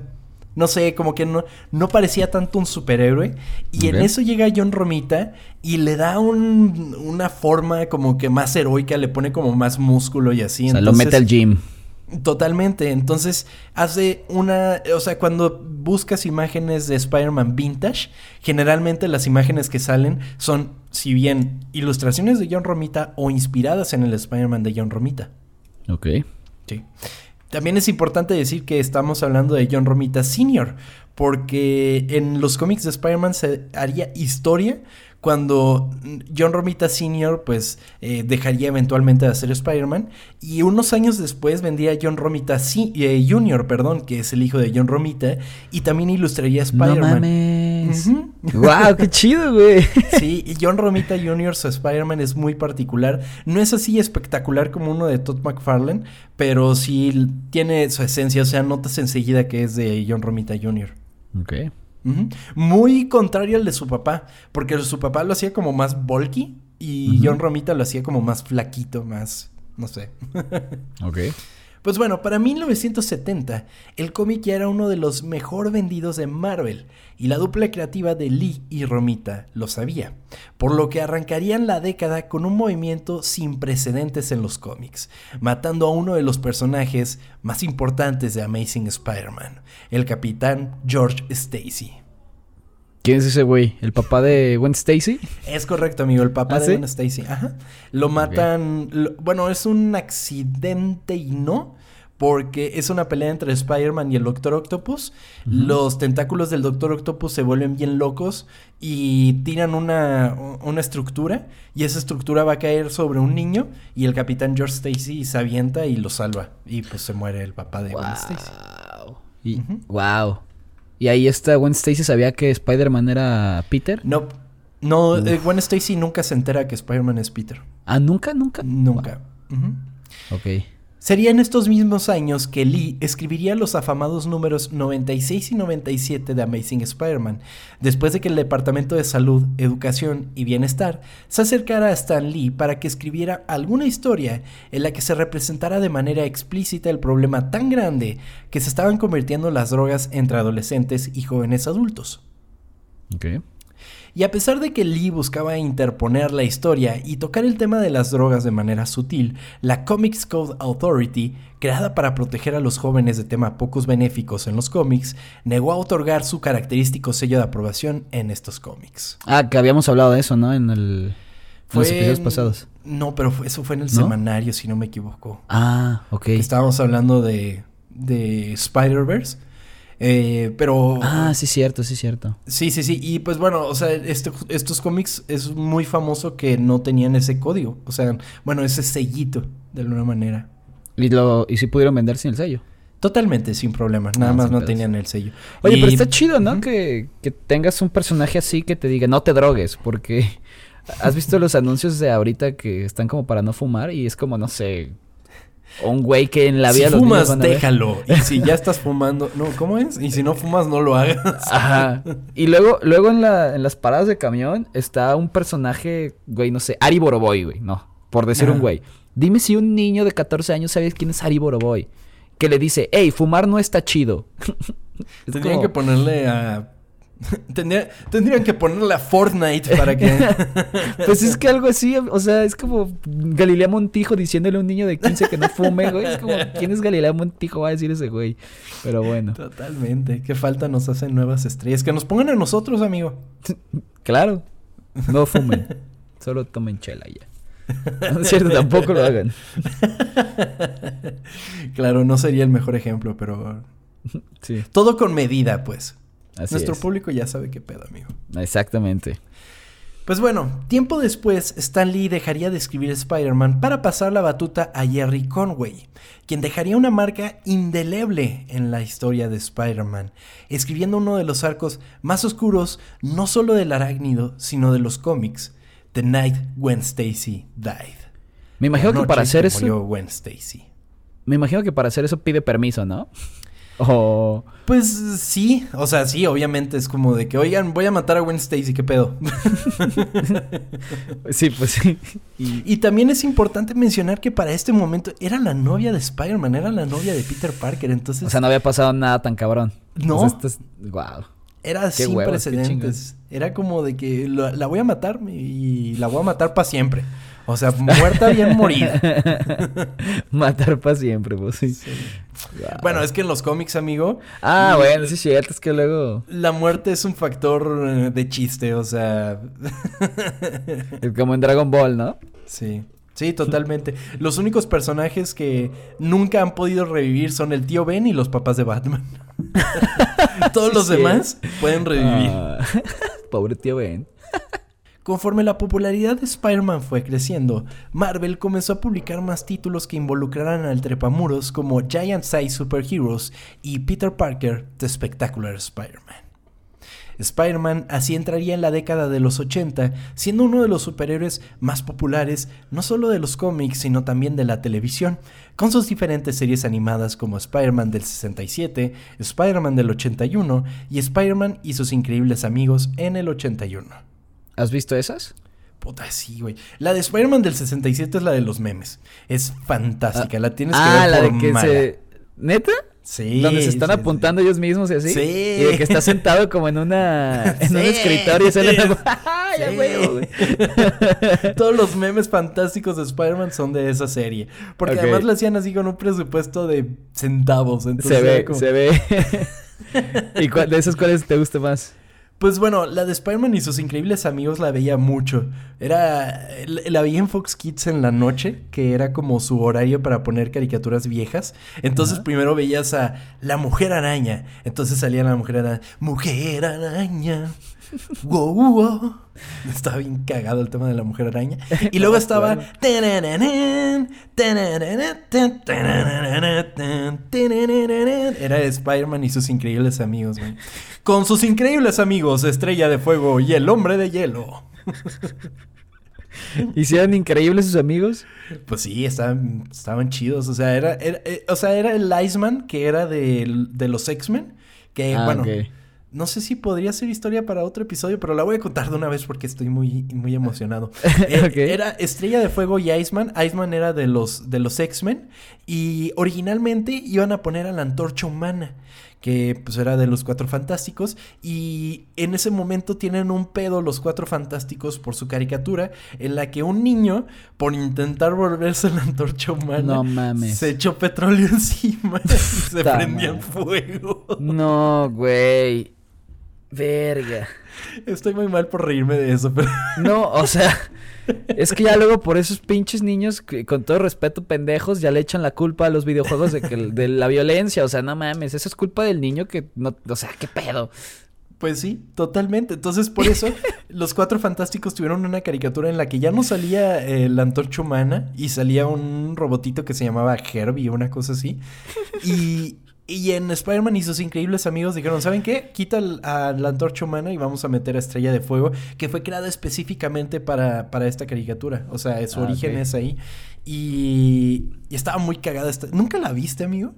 no sé, como que no, no parecía tanto un superhéroe. Y en eso llega John Romita y le da un, una forma como que más heroica, le pone como más músculo y así. O sea, lo mete al gym. Totalmente. Entonces hace una, o sea, cuando buscas imágenes de Spider-Man vintage, generalmente las imágenes que salen son, si bien ilustraciones de John Romita o inspiradas en el Spider-Man de John Romita. Ok. Sí. También es importante decir que estamos hablando de John Romita Sr., porque en los cómics de Spider-Man se haría historia cuando John Romita Sr. pues eh, dejaría eventualmente de hacer Spider-Man y unos años después vendría John Romita eh, Jr., perdón, que es el hijo de John Romita y también ilustraría Spider-Man. No mames. wow, qué chido, güey. sí, y John Romita Jr. su Spider-Man es muy particular. No es así espectacular como uno de Todd McFarlane, pero sí tiene su esencia, o sea, notas enseguida que es de John Romita Jr. Ok. Muy contrario al de su papá, porque su papá lo hacía como más bulky y John Romita lo hacía como más flaquito, más, no sé. ok. Pues bueno, para 1970 el cómic ya era uno de los mejor vendidos de Marvel y la dupla creativa de Lee y Romita lo sabía, por lo que arrancarían la década con un movimiento sin precedentes en los cómics, matando a uno de los personajes más importantes de Amazing Spider-Man, el capitán George Stacy. ¿Quién es ese güey? ¿El papá de Gwen Stacy? Es correcto, amigo, el papá ¿Ah, de Gwen Stacy. Ajá. Lo matan. bueno, es un accidente y no. Porque es una pelea entre Spider-Man y el Doctor Octopus. Los tentáculos del Doctor Octopus se vuelven bien locos y tiran una, una estructura. Y esa estructura va a caer sobre un niño. Y el capitán George Stacy se avienta y lo salva. Y pues se muere el papá de Gwen Stacy. Y, Wow. Y ahí está Gwen Stacy sabía que Spider-Man era Peter. No, no, eh, Gwen Stacy nunca se entera que Spider-Man es Peter. Ah, nunca, nunca. Nunca. Ok. Sería en estos mismos años que Lee escribiría los afamados números 96 y 97 de Amazing Spider-Man, después de que el Departamento de Salud, Educación y Bienestar se acercara a Stan Lee para que escribiera alguna historia en la que se representara de manera explícita el problema tan grande que se estaban convirtiendo las drogas entre adolescentes y jóvenes adultos. Y a pesar de que Lee buscaba interponer la historia y tocar el tema de las drogas de manera sutil, la Comics Code Authority, creada para proteger a los jóvenes de temas pocos benéficos en los cómics, negó a otorgar su característico sello de aprobación en estos cómics. Ah, que habíamos hablado de eso, ¿no? En, el, los episodios pasados. No, pero eso fue en el semanario, si no me equivoco. Ah, ok. estábamos hablando de, de Spider-Verse. Eh, pero. Ah, sí, cierto, sí, cierto. Sí, sí, sí. Y pues bueno, o sea, este, estos cómics es muy famoso que no tenían ese código. O sea, bueno, ese sellito, de alguna manera. ¿Y, lo, y si pudieron vender sin el sello? Totalmente, sin problema. Nada ah, más no tenían el sello. Oye, pero está chido, ¿no? que, que tengas un personaje así que te diga, no te drogues, porque. ¿Has visto los anuncios de ahorita que están como para no fumar? Y es como, no sé, un güey que en la vida... Si fumas, déjalo. Y si ya estás fumando... No, ¿cómo es? Y si no fumas, no lo hagas. Ajá. Y luego, luego en, la, en las paradas de camión está un personaje, güey, no sé, Ari Boroboy, güey. No, por decir un güey. Dime si un niño de 14 años sabe quién es Ari Boroboy. Que le dice, hey, fumar no está chido. Tendrían que ponerle a tendrían que ponerle a Fortnite para que. pues es que algo así, o sea, es como Galilea Montijo diciéndole a un niño de 15 que no fume, güey. Es como, ¿quién es Galilea Montijo? Va a decir ese güey. Pero bueno. Totalmente. Qué falta nos hacen nuevas estrellas. Que nos pongan a nosotros, amigo. claro. No fumen. Solo tomen chela ya. No es cierto, tampoco lo hagan. claro, no sería el mejor ejemplo, pero. Sí. Todo con medida, pues. Nuestro público ya sabe qué pedo, amigo. Exactamente. Pues bueno, tiempo después, Stan Lee dejaría de escribir Spider-Man para pasar la batuta a Jerry Conway, quien dejaría una marca indeleble en la historia de Spider-Man, escribiendo uno de los arcos más oscuros no solo del arácnido, sino de los cómics, The Night When Stacy Died. Me imagino que para hacer eso... Murió Gwen Stacy. Me imagino que para hacer eso pide permiso, ¿no? O... Pues sí, o sea, sí, obviamente es como de que, oigan, voy a matar a Gwen Stacy, ¿qué pedo? sí, pues sí. Y... también es importante mencionar que para este momento era la novia de Spider-Man, era la novia de Peter Parker, entonces... O sea, no había pasado nada tan cabrón. No. esto es... Wow. Era sin precedentes. Era como de que la voy a matar y la voy a matar para siempre. O sea, muerta bien morida. Matar para siempre, pues sí. Bueno, es que en los cómics, amigo. Ah, bueno, sí, cierto, es que luego. La muerte es un factor eh, de chiste, o sea. como en Dragon Ball, ¿no? Sí. Sí, totalmente. Los únicos personajes que nunca han podido revivir son el tío Ben y los papás de Batman. Todos los demás pueden revivir. Ah, pobre tío Ben. Conforme la popularidad de Spider-Man fue creciendo, Marvel comenzó a publicar más títulos que involucraran al trepamuros como Giant Size Superheroes y Peter Parker The Spectacular Spider-Man. Spider-Man así entraría en la década de los 80, siendo uno de los superhéroes más populares no solo de los cómics, sino también de la televisión, con sus diferentes series animadas como Spider-Man del 67, Spider-Man del 81 y Spider-Man y sus increíbles amigos en el 81. ¿Has visto esas? Puta, sí, güey. La de Spider-Man del 67 es la de los memes. Es fantástica. la tienes que ah, ver la de que se... ¿Neta? Sí. Donde se están apuntando ellos mismos y así. Sí. Y de que está sentado como en una... En un escritorio. Sí. güey. Todos los memes fantásticos de Spider-Man son de esa serie. Porque además lo hacían así con un presupuesto de centavos. Entonces se ve, se ve. ¿Y de esos cuáles te gusta más? Pues bueno, la de Spider-Man y sus increíbles amigos la veía mucho. Era. La veía en Fox Kids en la noche, que era como su horario para poner caricaturas viejas. Entonces primero veías a la mujer araña. Entonces salía la mujer araña. Mujer araña. Wow, wow. Estaba bien cagado el tema de la mujer araña. Y luego estaba. Era Spider-Man y sus increíbles amigos, güey con sus increíbles amigos Estrella de Fuego y el Hombre de Hielo. ¿Hicieron increíbles sus amigos? Pues sí, estaban, estaban chidos. O sea, era, eh, o sea, era el Iceman, que era de, los X-Men. Que, ah, bueno, no sé si podría ser historia para otro episodio, pero la voy a contar de una vez porque estoy muy, muy emocionado. Eh, era Estrella de Fuego y Iceman. Iceman era de los, de los X-Men. Y originalmente iban a poner a la antorcha humana que pues era de los Cuatro Fantásticos y en ese momento tienen un pedo los Cuatro Fantásticos por su caricatura en la que un niño por intentar volverse la antorcha humana se echó petróleo encima y se prendía en fuego. No, güey. Verga. Estoy muy mal por reírme de eso, pero No, o sea, es que ya luego por esos pinches niños, con todo respeto, pendejos, ya le echan la culpa a los videojuegos de, que, de la violencia. O sea, no mames, eso es culpa del niño que no. O sea, qué pedo. Pues sí, totalmente. Entonces, por eso, los cuatro fantásticos tuvieron una caricatura en la que ya no salía eh, la antorcha humana y salía un robotito que se llamaba Herbie, una cosa así. Y, y en Spider-Man y sus increíbles amigos dijeron, ¿saben qué? Quita a la antorcha humana y vamos a meter a Estrella de Fuego, que fue creada específicamente para, para esta caricatura. O sea, su ah, origen es ahí. Y, y, estaba muy cagada. Esta... ¿Nunca la viste, amigo?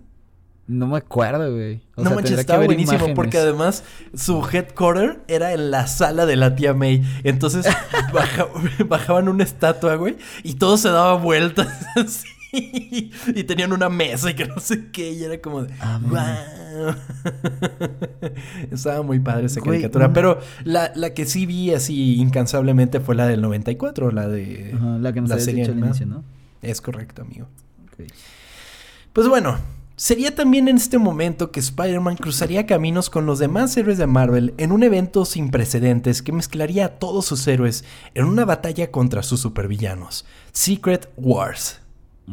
No me acuerdo, güey. no manches, estaba buenísimo porque además su headquarter era en la sala de la tía May. Entonces bajaban una estatua, güey, y todo se daba vueltas así. y tenían una mesa y que no sé qué, y era como de, Ah, wow. Estaba muy padre esa caricatura, pero la, la que sí vi así incansablemente fue la del 94, la de Ajá, la que nos la serie dicho al inicio, ¿no? Es correcto, amigo. Pues bueno, sería también en este momento que Spider-Man cruzaría caminos con los demás héroes de Marvel en un evento sin precedentes que mezclaría a todos sus héroes en una batalla contra sus supervillanos, Secret Wars.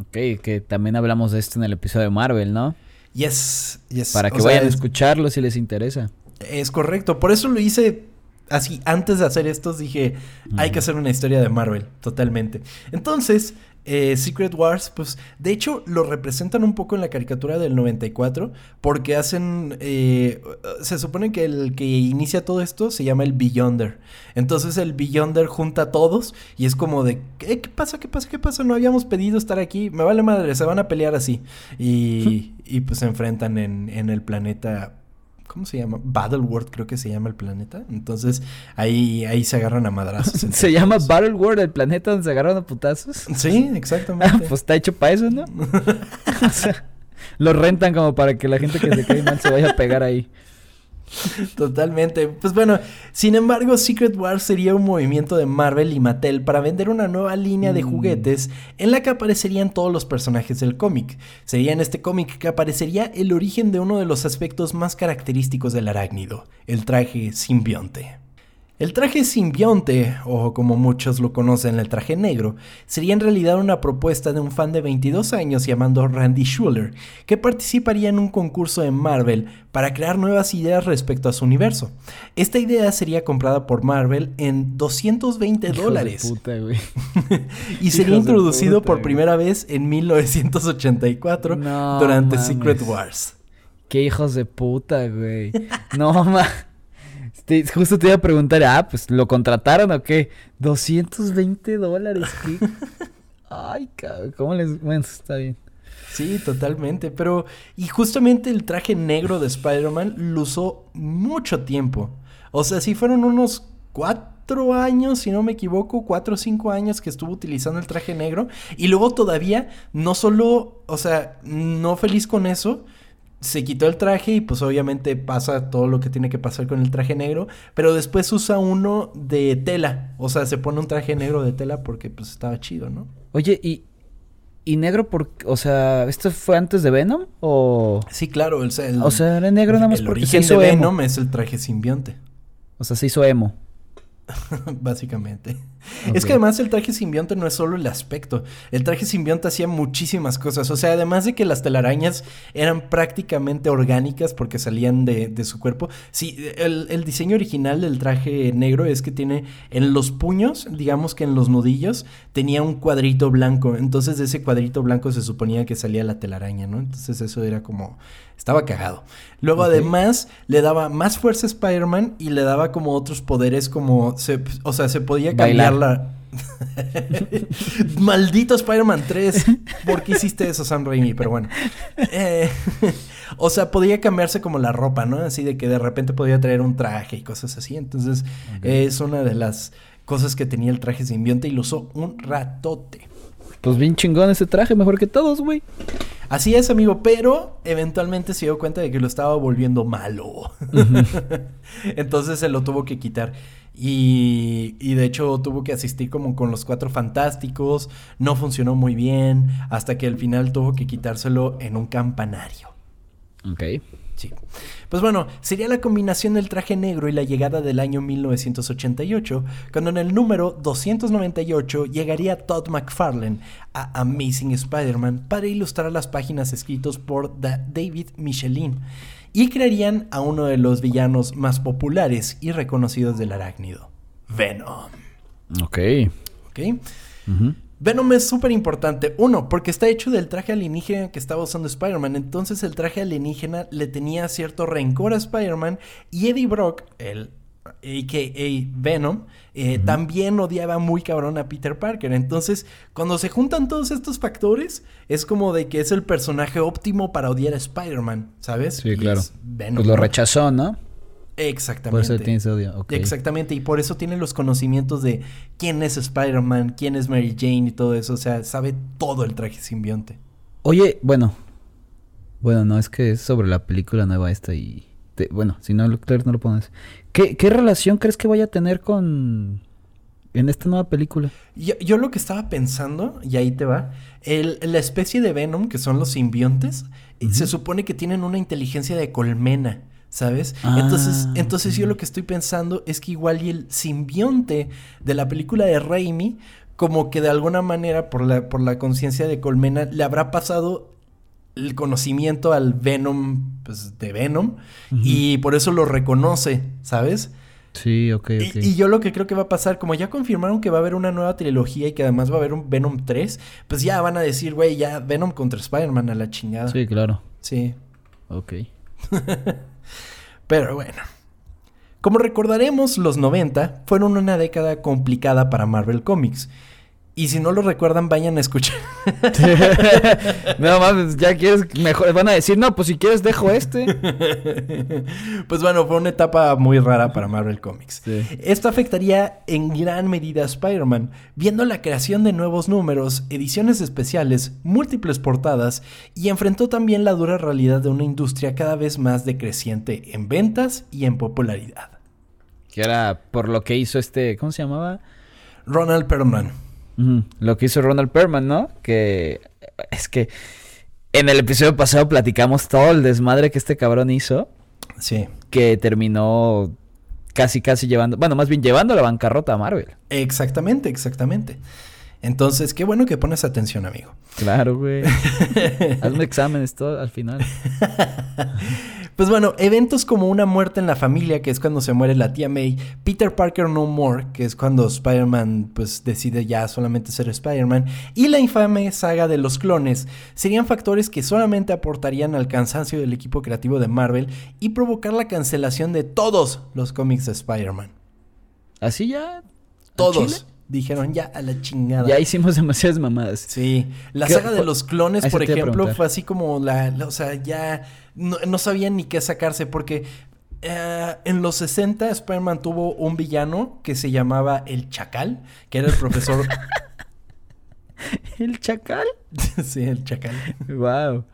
Ok, que también hablamos de esto en el episodio de Marvel, ¿no? Yes, yes. Para o que sea, vayan a es- escucharlo si les interesa. Es correcto, por eso lo hice así. Antes de hacer estos dije, hay que hacer una historia de Marvel, totalmente. Entonces, eh, Secret Wars, pues de hecho lo representan un poco en la caricatura del 94, porque hacen, eh, se supone que el que inicia todo esto se llama el Beyonder. Entonces el Beyonder junta a todos y es como de, ¿qué, qué pasa? ¿Qué pasa? ¿Qué pasa? No habíamos pedido estar aquí, me vale madre, se van a pelear así. Y, y pues se enfrentan en, en el planeta ¿Cómo se llama? Battleworld creo que se llama el planeta. Entonces ahí, ahí se agarran a madrazos. Se llama todos. Battle World, el planeta donde se agarran a putazos. Sí, Ah, exactamente. pues está hecho para eso, ¿no? o sea, lo rentan como para que la gente que se cae mal se vaya a pegar ahí. Totalmente. Pues bueno, sin embargo, Secret Wars sería un movimiento de Marvel y Mattel para vender una nueva línea de Mm. juguetes en la que aparecerían todos los personajes del cómic. Sería en este cómic que aparecería el origen de uno de los aspectos más característicos del arácnido, el traje simbionte. El traje simbionte, o como muchos lo conocen, el traje negro, sería en realidad una propuesta de un fan de 22 años llamado Randy Schuller, que participaría en un concurso en Marvel para crear nuevas ideas respecto a su universo. Esta idea sería comprada por Marvel en 220 Hijos de dólares puta, güey. y sería Hijos introducido puta, por güey. primera vez en 1984 No durante mames. Secret Wars. Qué hijos de puta, güey. No, ma. Este, justo te iba a preguntar, ah, pues ¿lo contrataron o qué? 220 dólares, ¿qué? Ay, cabrón, ¿cómo les...? Bueno, está bien. Sí, totalmente. Pero, y justamente el traje negro de Spider-Man lo usó mucho tiempo. O sea, sí fueron unos cuatro años, si no me equivoco, cuatro o cinco años que estuvo utilizando el traje negro. Y luego todavía, no solo, o sea, no feliz con eso. Se quitó el traje y pues obviamente pasa todo lo que tiene que pasar con el traje negro, pero después usa uno de tela, o sea, se pone un traje negro de tela porque pues estaba chido, ¿no? Oye, ¿y, y negro por...? O sea, ¿esto fue antes de Venom? O...? Sí, claro, el, el- O sea, era negro nada más el porque se hizo de emo. Venom es el traje simbionte, O sea, se hizo emo. básicamente. Es que además el traje simbionte no es solo el aspecto. El traje simbionte hacía muchísimas cosas. O sea, además de que las telarañas eran prácticamente orgánicas porque salían de, de su cuerpo. Sí, el, el diseño original del traje negro es que tiene en los puños, digamos que en los nudillos, tenía un cuadrito blanco. Entonces de ese cuadrito blanco se suponía que salía la telaraña, ¿no? Entonces eso era como... Estaba cagado. Luego además le daba más fuerza a Spider-Man y le daba como otros poderes como... Se, o sea, se podía cambiar Bailar. la... Maldito Spider-Man 3. ¿Por qué hiciste eso, Sam Raimi? Pero bueno. Eh, o sea, podía cambiarse como la ropa, ¿no? Así de que de repente podía traer un traje y cosas así. Entonces, es una de las cosas que tenía el traje simbionte y lo usó un ratote. Pues bien chingón ese traje, mejor que todos, güey. Así es, amigo, pero eventualmente se dio cuenta de que lo estaba volviendo malo. Entonces se lo tuvo que quitar. Y, y de hecho tuvo que asistir como con los cuatro fantásticos. No funcionó muy bien. Hasta que al final tuvo que quitárselo en un campanario. Ok. Sí. Pues bueno, sería la combinación del traje negro y la llegada del año 1988, cuando en el número 298 llegaría Todd McFarlane a Amazing Spider-Man para ilustrar las páginas escritas por Da- David Michelin y crearían a uno de los villanos más populares y reconocidos del arácnido, Venom. Ok. ¿Ok? Ujú. Venom es súper importante. Uno, porque está hecho del traje alienígena que estaba usando Spider-Man. Entonces el traje alienígena le tenía cierto rencor a Spider-Man. Y Eddie Brock, el a.k.a. Venom, eh, también odiaba muy cabrón a Peter Parker. Entonces, cuando se juntan todos estos factores, es como de que es el personaje óptimo para odiar a Spider-Man, ¿sabes? Sí, Y claro. Venom, Pues lo rechazó, ¿no? Exactamente. Por eso tiene ese odio. Exactamente, y por eso tiene los conocimientos de quién es Spider-Man, quién es Mary Jane y todo eso. O sea, sabe todo el traje simbionte. Oye, bueno. Bueno, no, es que es sobre la película nueva esta y... te- bueno, si no, claro, no lo pones. ¿Qué, ¿Qué relación crees que vaya a tener con... En esta nueva película? Yo, yo lo que estaba pensando, y ahí te va, el- la especie de Venom, que son los simbiontes, se supone que tienen una inteligencia de colmena, ¿sabes? Ah, entonces, entonces yo lo que estoy pensando es que igual y el simbionte de la película de Raimi, como que de alguna manera, por la, por la conciencia de colmena, le habrá pasado el conocimiento al Venom, pues, de Venom, y por eso lo reconoce, ¿sabes? Sí, ok, Y- ok. Y, yo lo que creo que va a pasar, como ya confirmaron que va a haber una nueva trilogía y que además va a haber un Venom 3, pues ya van a decir, güey, ya Venom contra Spider-Man a la chingada. Sí, claro. Sí. Ok. Pero bueno. Como recordaremos, los 90 fueron una década complicada para Marvel Comics. Y si no lo recuerdan, vayan a escuchar. no mames, ya quieres mejor. Van a decir, no, pues si quieres dejo este. pues bueno, fue una etapa muy rara para Marvel Comics. Sí. Esto afectaría en gran medida a Spider-Man, viendo la creación de nuevos números, ediciones especiales, múltiples portadas y enfrentó también la dura realidad de una industria cada vez más decreciente en ventas y en popularidad. Que era por lo que hizo este. ¿Cómo se llamaba? Ronald Perlman. Lo que hizo Ronald Perlman, ¿no? Que es que en el episodio pasado platicamos todo el desmadre que este cabrón hizo. Sí, Que terminó casi, casi llevando. Bueno, más bien llevando a la bancarrota a Marvel. exactamente, exactamente. Entonces, qué bueno que pones atención, amigo. Claro, güey. Hazme exámenes todo al final. Pues bueno, eventos como una muerte en la familia, que es cuando se muere la tía May, Peter Parker No More, que es cuando Spider-Man pues decide ya solamente ser Spider-Man, y la infame saga de los clones, serían factores que solamente aportarían al cansancio del equipo creativo de Marvel y provocar la cancelación de todos los cómics de Spider-Man. Así ya. ¿al Todos? Dijeron ya a la chingada. Ya hicimos demasiadas mamadas. Sí, la ¿Qué- saga de los clones, por ejemplo, fue así como la, la- o sea, ya no, no sabían ni qué sacarse porque eh, en los 60 Spider-Man tuvo un villano que se llamaba el Chacal, que era el profesor, ¿El chacal? sí, el Chacal. Wow.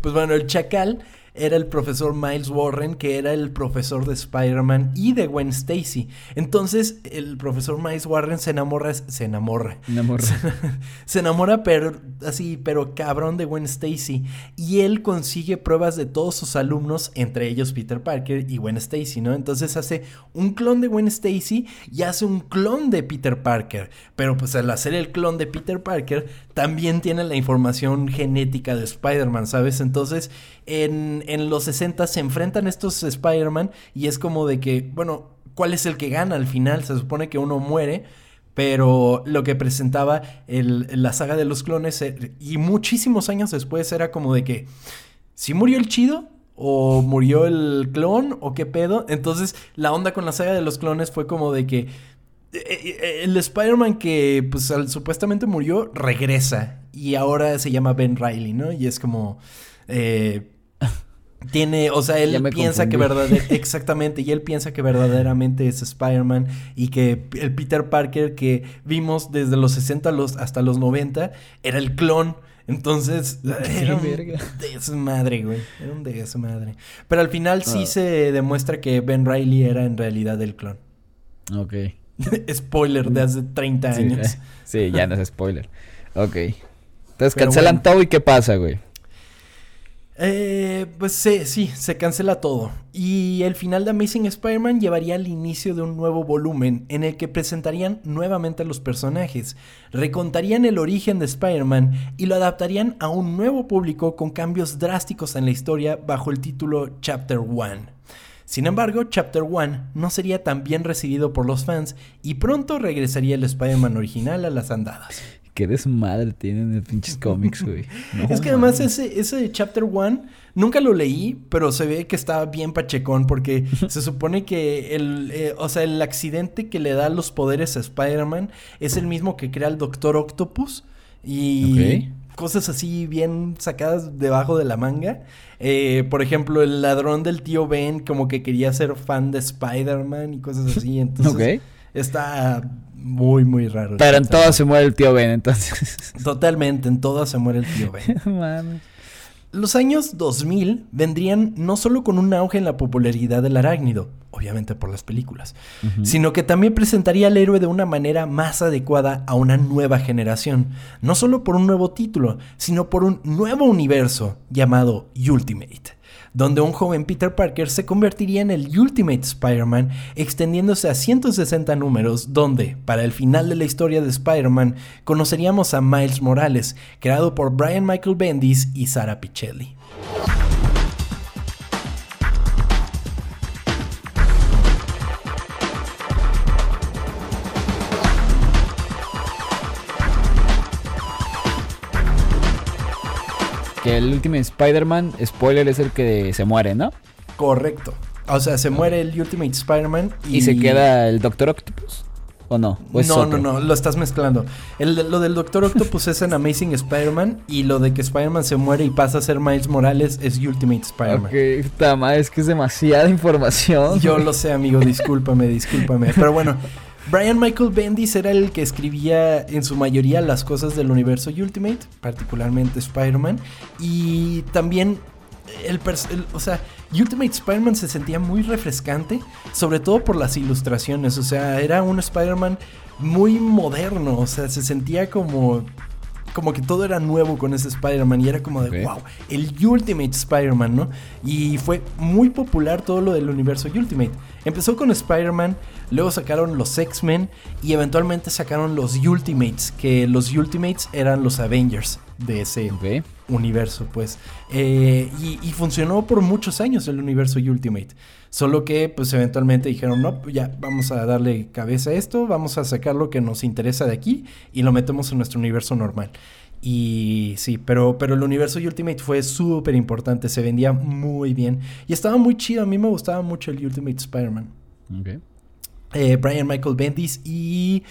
Pues bueno, el Chacal era el profesor Miles Warren, que era el profesor de Spider-Man y de Gwen Stacy. Entonces, el profesor Miles Warren se enamora, se enamora, morra. se enamora, pero así, pero cabrón de Gwen Stacy. Y él consigue pruebas de todos sus alumnos, entre ellos Peter Parker y Gwen Stacy, ¿no? Entonces hace un clon de Gwen Stacy y hace un clon de Peter Parker. Pero pues al hacer el clon de Peter Parker, también tiene la información genética de Spider-Man, ¿sabes? Entonces, en, en los 60 se enfrentan estos Spider-Man y es como de que, bueno, ¿cuál es el que gana al final? Se supone que uno muere. Pero lo que presentaba la saga de los clones eh, y muchísimos años después era como de que si murió el chido o murió el clon o qué pedo. Entonces la onda con la saga de los clones fue como de que eh, eh, el Spider-Man que pues al- supuestamente murió regresa y ahora se llama Ben Riley, ¿no? Y es como... tiene, o sea, él piensa que confundí. verdad exactamente, y él piensa que verdaderamente es Spider-Man y que el Peter Parker que vimos desde los 60 a los- hasta los 90 era el clon. Entonces, era un desmadre, güey. Era un desmadre. Pero al final sí Ah. se demuestra que Ben Riley era en realidad el clon. Ok. Spoiler de hace 30 Sí, años. sí, ya no es spoiler. Ok. Entonces Pero cancelan bueno. todo y ¿qué pasa, güey? Eh, pues sí, sí, se cancela todo. Y el final de Amazing Spider-Man llevaría al inicio de un nuevo volumen en el que presentarían nuevamente a los personajes, recontarían el origen de Spider-Man y lo adaptarían a un nuevo público con cambios drásticos en la historia bajo el título Chapter 1. Sin embargo, Chapter 1 no sería tan bien recibido por los fans y pronto regresaría el Spider-Man original a las andadas. Qué desmadre tienen en pinches cómics, güey. No es que además ese, ese de Chapter 1 nunca lo leí, pero se ve que está bien pachecón porque se supone que el, eh, o sea, el accidente que le da los poderes a Spider-Man es el mismo que crea el Doctor Octopus y Ok. cosas así bien sacadas debajo de la manga. Eh, por ejemplo, el ladrón del tío Ben como que quería ser fan de Spider-Man y cosas así. Entonces, está muy, muy raro. Pero en todas se muere el tío Ben, entonces. Totalmente, en todas se muere el tío Ben. Los años 2000 vendrían no solo con un auge en la popularidad del arácnido, obviamente por las películas, sino que también presentaría al héroe de una manera más adecuada a una nueva generación, no solo por un nuevo título, sino por un nuevo universo llamado Ultimate donde un joven Peter Parker se convertiría en el Ultimate Spider-Man, extendiéndose a 160 números, donde, para el final de la historia de Spider-Man, conoceríamos a Miles Morales, creado por Brian Michael Bendis y Sara Pichelli. Que el último Spider-Man, spoiler, es el que se muere, ¿no? Correcto. O sea, se muere el Ultimate Spider-Man y... se queda el Doctor Octopus. ¿O no? no, no, no, lo estás mezclando. lo del Doctor Octopus es en Amazing Spider-Man y lo de que Spider-Man se muere y pasa a ser Miles Morales es Ultimate Spider-Man. Ok, puta es que es demasiada información. Yo lo sé, amigo, discúlpame, discúlpame. Pero bueno, Brian Michael Bendis era el que escribía en su mayoría las cosas del universo Ultimate, particularmente Spider-Man. Y también el, o sea, Ultimate Spider-Man se sentía muy refrescante, sobre todo por las ilustraciones. O sea, era un Spider-Man muy moderno. O sea, se sentía como como que todo era nuevo con ese Spider-Man y era como de, wow, el Ultimate Spider-Man, ¿no? Y fue muy popular todo lo del universo Ultimate. Empezó con Spider-Man, luego sacaron los X-Men y eventualmente sacaron los Ultimates, que los Ultimates eran los Avengers de ese universo, pues. Eh, y, y, funcionó por muchos años el universo Ultimate. Solo que, pues, eventualmente dijeron, no, pues, ya, vamos a darle cabeza a esto, vamos a sacar lo que nos interesa de aquí y lo metemos en nuestro universo normal. Y sí, pero, pero el universo Ultimate fue súper importante, se vendía muy bien y estaba muy chido. A mí me gustaba mucho el Ultimate Spider-Man. Eh, Brian Michael Bendis y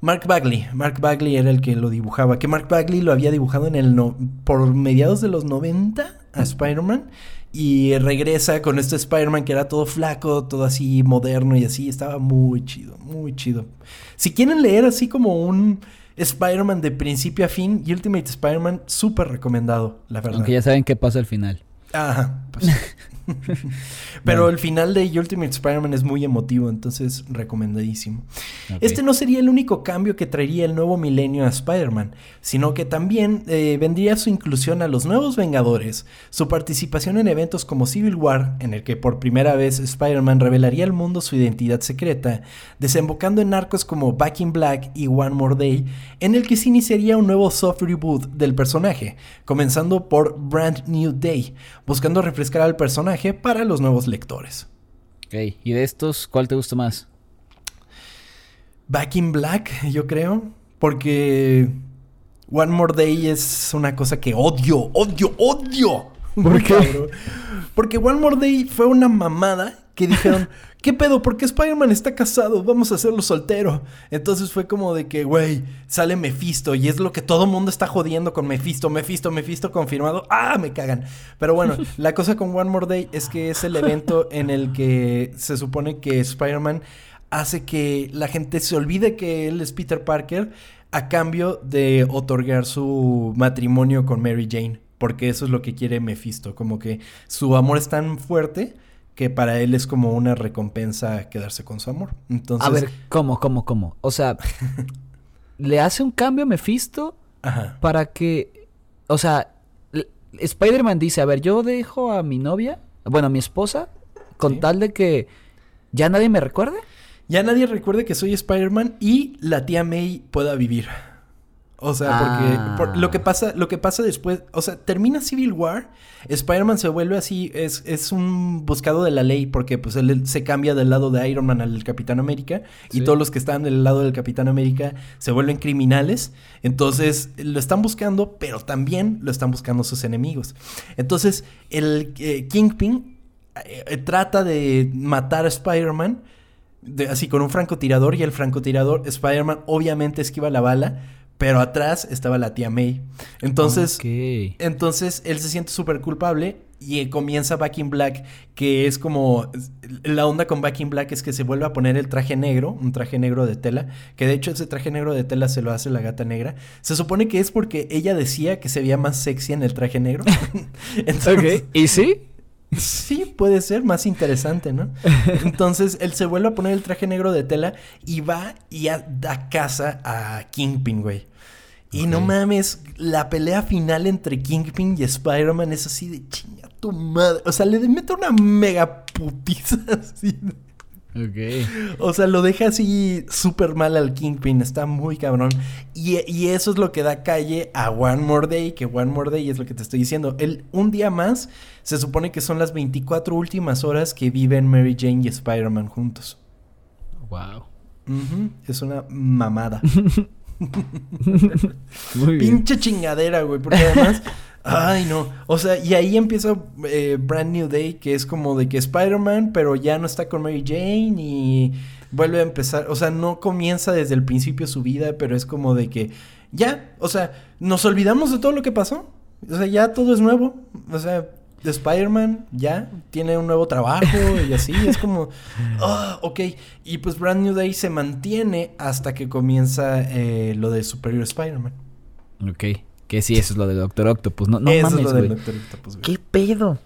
Mark Bagley. Mark Bagley era el que lo dibujaba. Que Mark Bagley lo había dibujado en el no, por mediados de los 90 a Spider-Man. Y regresa con este Spider-Man que era todo flaco, todo así moderno y así. Estaba muy chido, muy chido. Si quieren leer así como un Spider-Man de principio a fin, Ultimate Spider-Man, súper recomendado, la verdad. Aunque ya saben qué pasa al final. Ajá, pues. Pero el final de Ultimate Spider-Man es muy emotivo, entonces recomendadísimo. Este no sería el único cambio que traería el nuevo milenio a Spider-Man, sino que también eh, vendría su inclusión a los nuevos Vengadores, su participación en eventos como Civil War, en el que por primera vez Spider-Man revelaría al mundo su identidad secreta, desembocando en arcos como Back in Black y One More Day, en el que se iniciaría un nuevo soft reboot del personaje, comenzando por Brand New Day, buscando refrescar al personaje para los nuevos lectores. Ok, ¿y de estos cuál te gusta más? Back in Black, yo creo, porque One More Day es una cosa que odio, odio, odio. ¿Por qué? Porque One More Day fue una mamada que dijeron, ¿qué pedo? ¿Por qué Spider-Man está casado? Vamos a hacerlo soltero. Entonces fue como de que, güey, sale Mephisto y es lo que todo mundo está jodiendo con Mephisto, Mephisto, Mephisto confirmado. ¡Ah, me cagan! Pero bueno, la cosa con One More Day es que es el evento en el que se supone que Spider-Man hace que la gente se olvide que él es Peter Parker a cambio de otorgar su matrimonio con Mary Jane. Porque eso es lo que quiere Mephisto, como que su amor es tan fuerte que para él es como una recompensa quedarse con su amor. Entonces... A ver, ¿cómo, cómo, cómo? O sea, le hace un cambio a Mephisto para que, o sea, Spider-Man dice, a ver, yo dejo a mi novia, bueno, a mi esposa, con tal de que ya nadie me recuerde. Ya nadie recuerde que soy Spider-Man y la tía May pueda vivir. O sea, porque lo que ah. pasa, lo que pasa después, o sea, termina Civil War, Spider-Man se vuelve así, es, es un buscado de la ley, porque pues él se cambia del lado de Iron Man al Capitán América, y todos los que están del lado del Capitán América se vuelven criminales, entonces lo están buscando, pero también lo están buscando sus enemigos. Entonces, el eh, Kingpin eh, trata de matar a Spider-Man, así con un francotirador, y el francotirador, Spider-Man obviamente esquiva la bala, pero atrás estaba la tía May. Entonces, entonces él se siente súper culpable y comienza Back in Black, que es como la onda con Back in Black es que se vuelve a poner el traje negro, un traje negro de tela, que de hecho ese traje negro de tela se lo hace la gata negra. Se supone que es porque ella decía que se veía más sexy en el traje negro. entonces, ¿Y sí? Sí, puede ser más interesante, ¿no? Entonces él se vuelve a poner el traje negro de tela y va y da casa a Kingpin, güey. Y no mames, la pelea final entre Kingpin y Spider-Man es así de chinga tu madre. O sea, le mete una mega putiza así. Ok. O sea, lo deja así súper mal al Kingpin. Está muy cabrón. Y, eso es lo que da calle a One More Day. Que One More Day es lo que te estoy diciendo. El, un día más se supone que son las 24 últimas horas que viven Mary Jane y Spider-Man juntos. Wow. Es una mamada. Pinche chingadera, güey. Porque además. Ay, no. O sea, y ahí empieza eh, Brand New Day, que es como de que Spider-Man, pero ya no está con Mary Jane y vuelve a empezar. O sea, no comienza desde el principio su vida, pero es como de que ya, o sea, nos olvidamos de todo lo que pasó. O sea, ya todo es nuevo. O sea, de Spider-Man ya tiene un nuevo trabajo y así. es como, oh, ok. Y pues Brand New Day se mantiene hasta que comienza eh, lo de Superior Spider-Man. Ok. Que sí, eso es lo de Doctor Octopus. No, no eso es lo del Doctor Octopus, güey. ¿Qué pedo?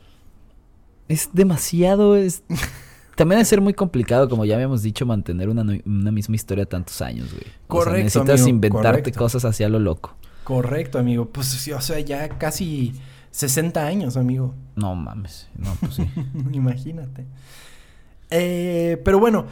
Es demasiado. Es... También debe ser muy complicado, como ya habíamos dicho, mantener una, misma historia tantos años, güey. Correcto. O necesitas inventarte cosas hacia lo loco. Correcto, amigo. Pues sí, o sea, ya casi 60 años, amigo. No mames. No, pues sí. Imagínate. Eh, pero bueno.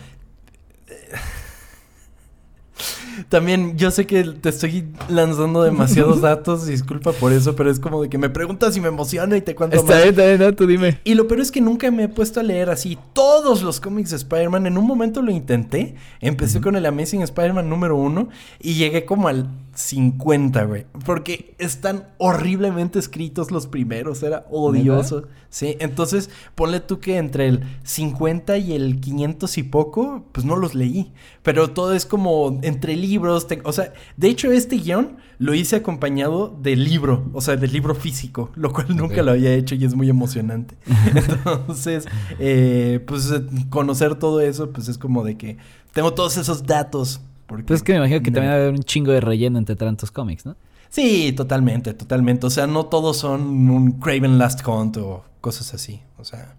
También yo sé que te estoy lanzando demasiados datos, disculpa por eso, pero es como de que me preguntas y me emociona y te cuento está Bien, está bien, no, tú dime. Y, lo peor es que nunca me he puesto a leer así todos los cómics de Spider-Man. En un momento lo intenté, empecé con el Amazing Spider-Man número uno y llegué como al 50, güey. Porque están horriblemente escritos los primeros, era odioso. Sí, entonces ponle tú que entre el 50 y el 500 y poco, pues no los leí. Pero todo es como entre libros. o sea, de hecho, este guion lo hice acompañado del libro, o sea, del libro físico, lo cual nunca lo había hecho y es muy emocionante. Entonces, eh, pues conocer todo eso, pues es como de que tengo todos esos datos pues es que me imagino que también va a haber un chingo de relleno entre tantos cómics, ¿no? Sí, totalmente, totalmente. O sea, no todos son un Craven Last Hunt o cosas así. O sea.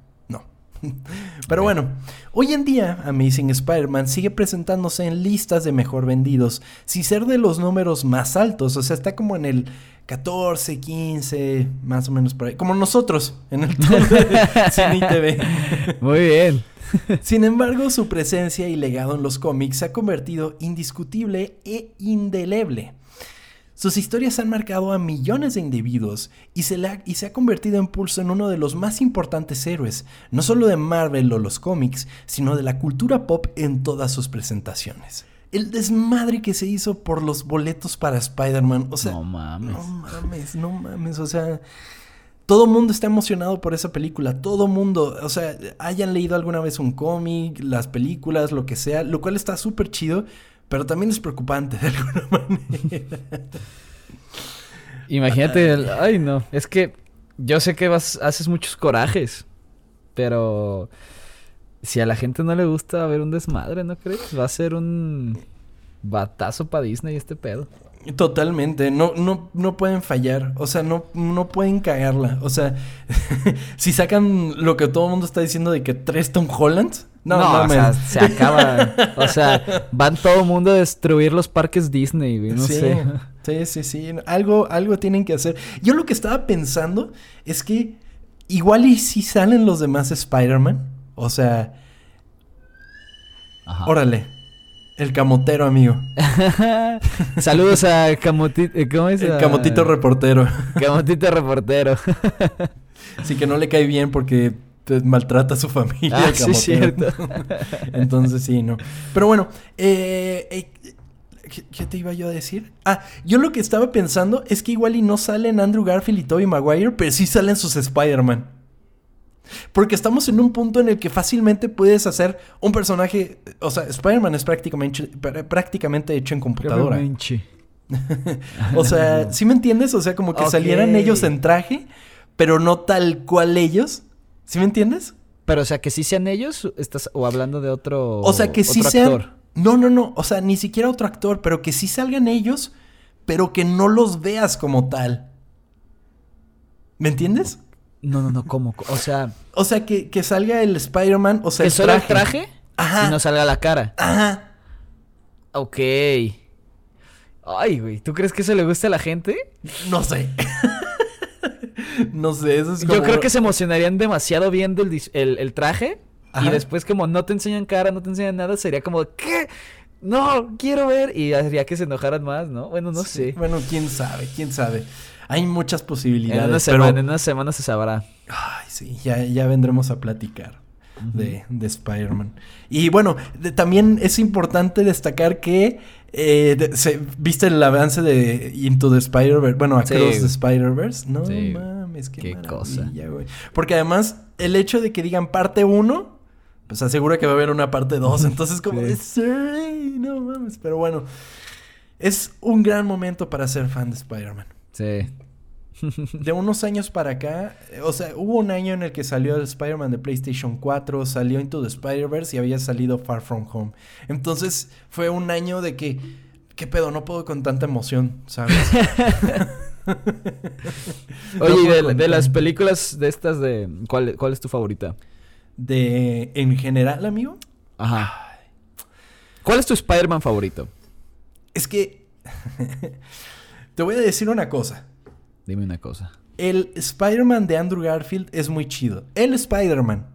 Pero bueno, hoy en día Amazing Spider-Man sigue presentándose en listas de mejor vendidos, sin ser de los números más altos. O sea, está como en el 14, 15, más o menos por ahí. Como nosotros en el tour de Cine TV. Muy bien. Sin embargo, su presencia y legado en los cómics se ha convertido indiscutible e indeleble. Sus historias han marcado a millones de individuos y se, y se ha convertido en pulso en uno de los más importantes héroes, no solo de Marvel o los cómics, sino de la cultura pop en todas sus presentaciones. El desmadre que se hizo por los boletos para Spider-Man, o sea... No mames. No mames, no mames, o sea... Todo mundo está emocionado por esa película, todo mundo, o sea, hayan leído alguna vez un cómic, las películas, lo que sea, lo cual está súper chido, pero también es preocupante de alguna manera. Imagínate, el, ay no, es que yo sé que vas, haces muchos corajes, pero si a la gente no le gusta ver un desmadre, ¿no crees? Va a ser un batazo para Disney este pedo. Totalmente, no, no, no pueden fallar, o sea, no, no pueden cagarla. O sea, si sacan lo que todo el mundo está diciendo de que tres Tom Holland, no, no o sea, se acaba. o sea, van todo el mundo a destruir los parques Disney, no sí, sé. Sí, sí, sí, algo, algo tienen que hacer. Yo lo que estaba pensando es que igual y si salen los demás Spider-Man, o sea, Ajá. órale, el camotero, amigo. Saludos a Camotito. Eh, ¿Cómo es? El Camotito reportero. Camotito reportero. sí, que no le cae bien porque maltrata a su familia. Ah, sí, cierto. Entonces, sí, no. Pero bueno, eh, eh ¿qué, te iba yo a decir? Ah, yo lo que estaba pensando es que igual y no salen Andrew Garfield y Tobey Maguire, pero sí salen sus Spider-Man. Porque estamos en un punto en el que fácilmente puedes hacer un personaje. O sea, Spider-Man es prácticamente, prácticamente hecho en computadora. o sea, ¿sí me entiendes? O sea, como que salieran ellos en traje, pero no tal cual ellos. ¿Sí me entiendes? Pero, o sea, que sí sean ellos, estás, o hablando de otro. O sea, que sí sean. No, no, no. O sea, ni siquiera otro actor, pero que sí salgan ellos, pero que no los veas como tal. ¿Me entiendes? No, no, no, ¿cómo? O sea. O sea, que, que salga el Spider-Man, o sea, ¿Que el traje. el traje? Ajá. Y no salga la cara. Ajá. Ok. Ay, güey, ¿tú crees que eso le gusta a la gente? No sé. no sé, eso es como... Yo creo que se emocionarían demasiado viendo el, traje. Y después como no te enseñan cara, no te enseñan nada, sería como, ¿qué? No, quiero ver. Y haría que se enojaran más, ¿no? Bueno, no sé. Bueno, quién sabe, quién sabe. Hay muchas posibilidades. En una, semana, en una semana se sabrá. Ay, sí, ya, ya vendremos a platicar de, de Spider-Man. Y bueno, también es importante destacar que eh, se, ¿Viste el avance de Into the Spider-Verse? Bueno, Across the Spider-Verse. No mames, qué, qué cosa. Güey. Porque además, el hecho de que digan parte 1, pues asegura que va a haber una parte 2. Entonces, como sí. no mames. Pero bueno, es un gran momento para ser fan de Spider-Man. Sí de unos años para acá, o sea, hubo un año en el que salió el Spider-Man de PlayStation 4, salió Into the Spider-Verse y había salido Far From Home. Entonces fue un año de que, ¿qué pedo? No puedo con tanta emoción, ¿sabes? Oye, de, las películas de estas, de ¿cuál, ¿cuál es tu favorita? De, en general, amigo. Ajá. ¿Cuál es tu Spider-Man favorito? Es que... Te voy a decir una cosa. Dime una cosa. El Spider-Man de Andrew Garfield es muy chido. El Spider-Man.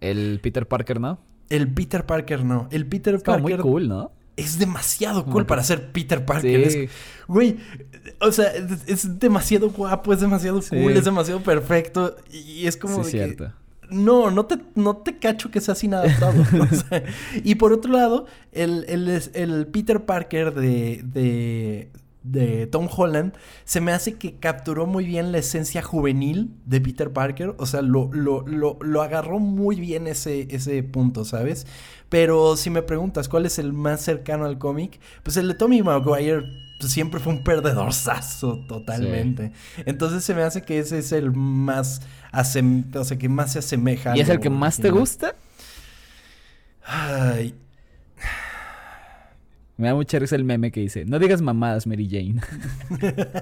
El Peter Parker, ¿no? El Peter Parker, no. El Peter Parker. muy cool, ¿no? Es demasiado cool para ser Peter Parker. güey, o sea, es, demasiado guapo, es demasiado cool, es demasiado perfecto. Y es como. Sí, cierto. no, no te, no te cacho que sea así nada y por otro lado, el, el, el Peter Parker de, de, de Tom Holland, se me hace que capturó muy bien la esencia juvenil de Peter Parker. O sea, lo, lo, lo, agarró muy bien ese, ese punto, ¿sabes? Pero si me preguntas cuál es el más cercano al cómic, pues el de Tommy Maguire pues, siempre fue un perdedorzazo totalmente. Entonces se me hace que ese es el más, o sea, que más se asemeja. ¿Y es el que más te gusta? Ay, me da mucha risa el meme que dice, no digas mamadas, Mary Jane.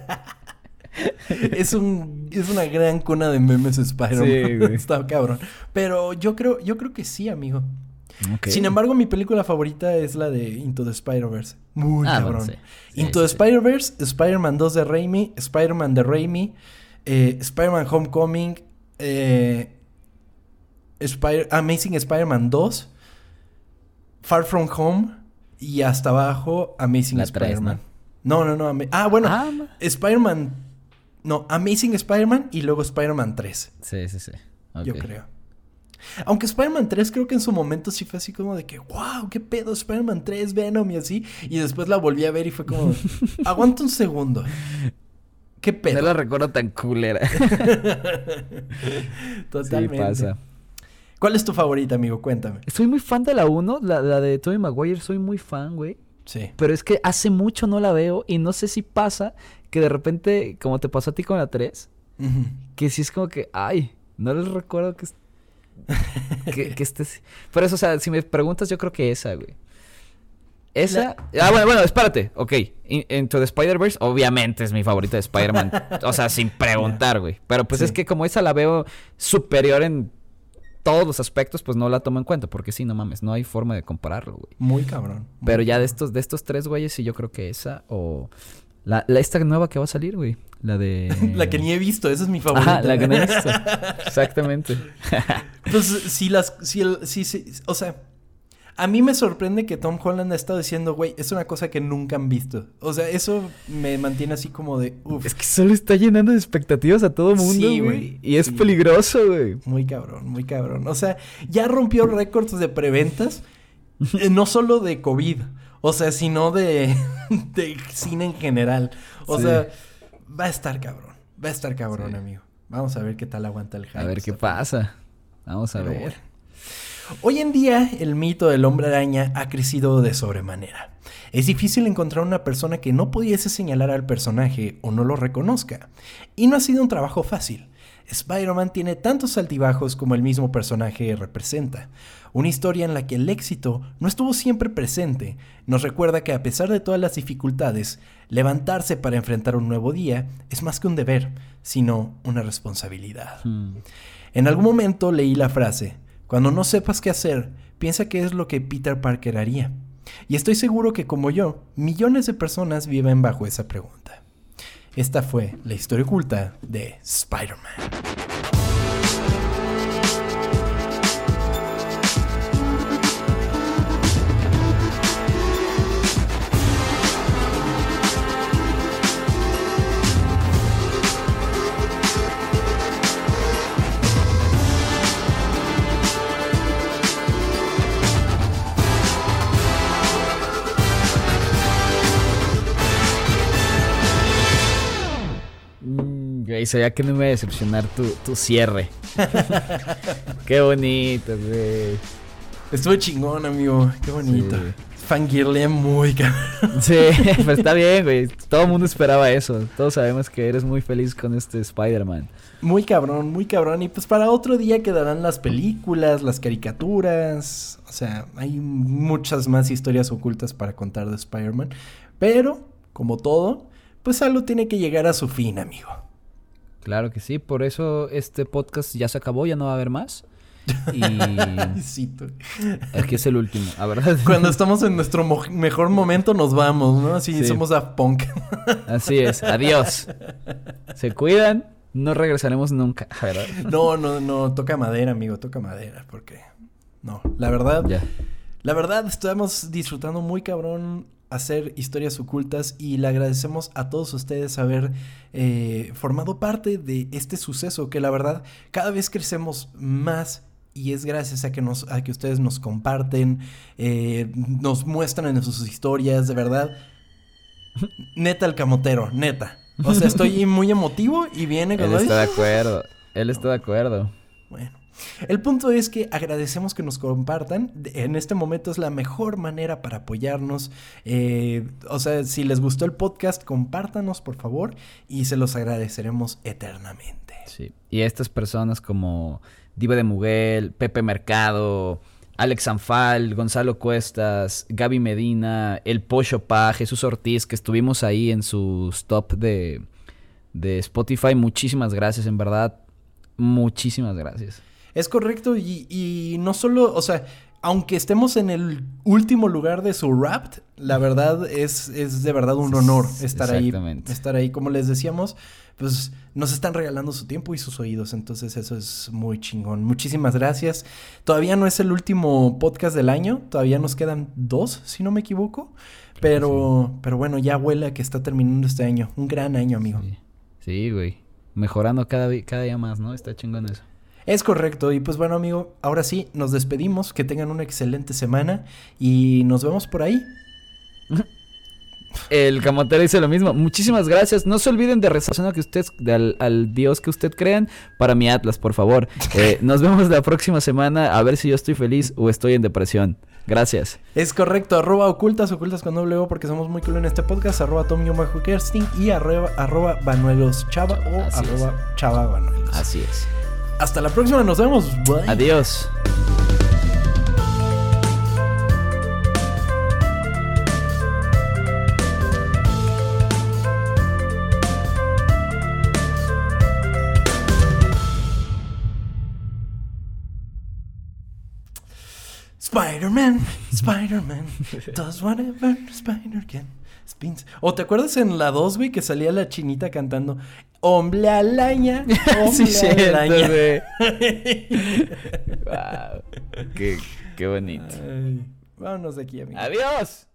es un es una gran cuna de memes Spider-Man. Está cabrón. Pero yo creo yo creo que sí, amigo. Sin embargo, mi película favorita es la de Into the Spider-Verse. Muy ah, cabrón. Into the Spider-Verse, Spider-Man 2 de Raimi, Spider-Man de Raimi, eh, Spider-Man Homecoming, eh, Amazing Spider-Man 2, Far From Home, y hasta abajo Amazing Spider-Man. ¿no? no, no, Ah, bueno. Ah, Spider-Man. No, Amazing Spider-Man y luego Spider-Man 3. Sí, sí, sí. Yo creo. Aunque Spider-Man 3 creo que en su momento sí fue así como de que, wow, qué pedo, Spider-Man 3, Venom y así. Y después la volví a ver y fue como, aguanta un segundo. ¿Qué pedo? No la recuerdo tan culera. Totalmente. Sí pasa. ¿Cuál es tu favorita, amigo? Cuéntame. Soy muy fan de la 1, la, de Tobey Maguire, soy muy fan, güey. Sí. Pero es que hace mucho no la veo y no sé si pasa que de repente, como te pasó a ti con la 3, que sí es como que, ay, no les recuerdo que, que, que estés... Pero eso, o sea, si me preguntas, yo creo que esa, güey. Esa. Ah, bueno, bueno, espérate. Ok. Into the Spider-Verse, obviamente es mi favorita de Spider-Man. o sea, sin preguntar, güey. Pero pues es que como esa la veo superior en todos los aspectos, pues no la tomo en cuenta, porque sí, no mames, no hay forma de compararlo, güey. Muy cabrón. Pero ya de estos, de estos tres güeyes, sí, yo creo que esa o la, esta nueva que va a salir, güey. La de. la que ni he visto, esa es mi favorita. la que no he visto. Exactamente. pues si las. Si el, si, si, o sea, a mí me sorprende que Tom Holland ha estado diciendo, güey, es una cosa que nunca han visto. O sea, eso me mantiene así como de, uff. Es que solo está llenando de expectativas a todo mundo, güey. Y es peligroso, güey. Muy cabrón, muy cabrón. O sea, ya rompió récords de preventas, eh, no solo de COVID, o sea, sino de, de cine en general. O sea, va a estar cabrón. Va a estar cabrón, amigo. Vamos a ver qué tal aguanta el hype. A ver qué pasa. Vamos a ver. Hoy en día, el mito del hombre araña ha crecido de sobremanera. Es difícil encontrar una persona que no pudiese señalar al personaje o no lo reconozca. Y no ha sido un trabajo fácil. Spider-Man tiene tantos altibajos como el mismo personaje representa. Una historia en la que el éxito no estuvo siempre presente nos recuerda que a pesar de todas las dificultades, levantarse para enfrentar un nuevo día es más que un deber, sino una responsabilidad. Hmm. En algún momento leí la frase, cuando no sepas qué hacer, piensa qué es lo que Peter Parker haría. Y estoy seguro que como yo, millones de personas viven bajo esa pregunta. Esta fue la historia oculta de Spider-Man. Y sabía que no me iba a decepcionar tu, cierre. Qué bonito, güey. Estuvo chingón, amigo. Qué bonito. Sí. muy cabrón. Sí, pues está bien, güey. Todo el mundo esperaba eso. Todos sabemos que eres muy feliz con este Spider-Man. Muy cabrón, muy cabrón. Y pues para otro día quedarán las películas, las caricaturas. O sea, hay muchas más historias ocultas para contar de Spider-Man. Pero, como todo, pues algo tiene que llegar a su fin, amigo. Claro que sí, por eso este podcast ya se acabó, ya no va a haber más. Y es que es el último, la verdad. Cuando estamos en nuestro mejor momento nos vamos, ¿no? Así somos a punk. Así es, adiós. Se cuidan, no regresaremos nunca, ¿verdad? No, no, no, toca madera, amigo, toca madera, porque no, la verdad, ya. la verdad estamos disfrutando muy cabrón hacer historias ocultas y le agradecemos a todos ustedes haber eh, formado parte de este suceso que la verdad cada vez crecemos más y es gracias a que, nos, a que ustedes nos comparten, eh, nos muestran en sus historias, de verdad. Neta el camotero, neta. O sea, estoy muy emotivo y viene con... Él está de acuerdo, él está de acuerdo. Bueno. El punto es que agradecemos que nos compartan. En este momento es la mejor manera para apoyarnos. Eh, o sea, si les gustó el podcast, compártanos por favor y se los agradeceremos eternamente. Sí. Y estas personas como Diva de Muguel, Pepe Mercado, Alex Anfal, Gonzalo Cuestas, Gaby Medina, El Pocho Pa, Jesús Ortiz, que estuvimos ahí en su stop de, de Spotify. Muchísimas gracias, en verdad. Muchísimas gracias. Es correcto y, no solo, o sea, aunque estemos en el último lugar de su rap, la verdad es, es de verdad un honor estar ahí. Estar ahí, como les decíamos, pues nos están regalando su tiempo y sus oídos, entonces eso es muy chingón. Muchísimas gracias. Todavía no es el último podcast del año, todavía nos quedan dos, si no me equivoco, pero, pero bueno, ya huele que está terminando este año. Un gran año, amigo. Sí, güey. Mejorando cada, cada día más, ¿no? Está chingón eso. Es correcto. Y pues bueno, amigo, ahora sí, nos despedimos. Que tengan una excelente semana y nos vemos por ahí. El camotero dice lo mismo. Muchísimas gracias. No se olviden de rezar que usted, al, Dios que usted crean para mi Atlas, por favor. Eh, nos vemos la próxima semana a ver si yo estoy feliz o estoy en depresión. Gracias. Es correcto. Arroba ocultas, ocultas con doble porque somos muy cool en este podcast. Arroba Kerstin y arroba, arroba Banuelos Chava o arroba Chava Banuelos. Así es. Hasta la próxima, nos vemos. Adiós. Spider-Man, Spider-Man, does whatever Spider can. Spins. ¿O te acuerdas en la 2, güey, que salía la chinita cantando Hombre alaña, hombre sí, alaña? wow. Qué, qué bonito. vámonos de aquí, amigo. Adiós.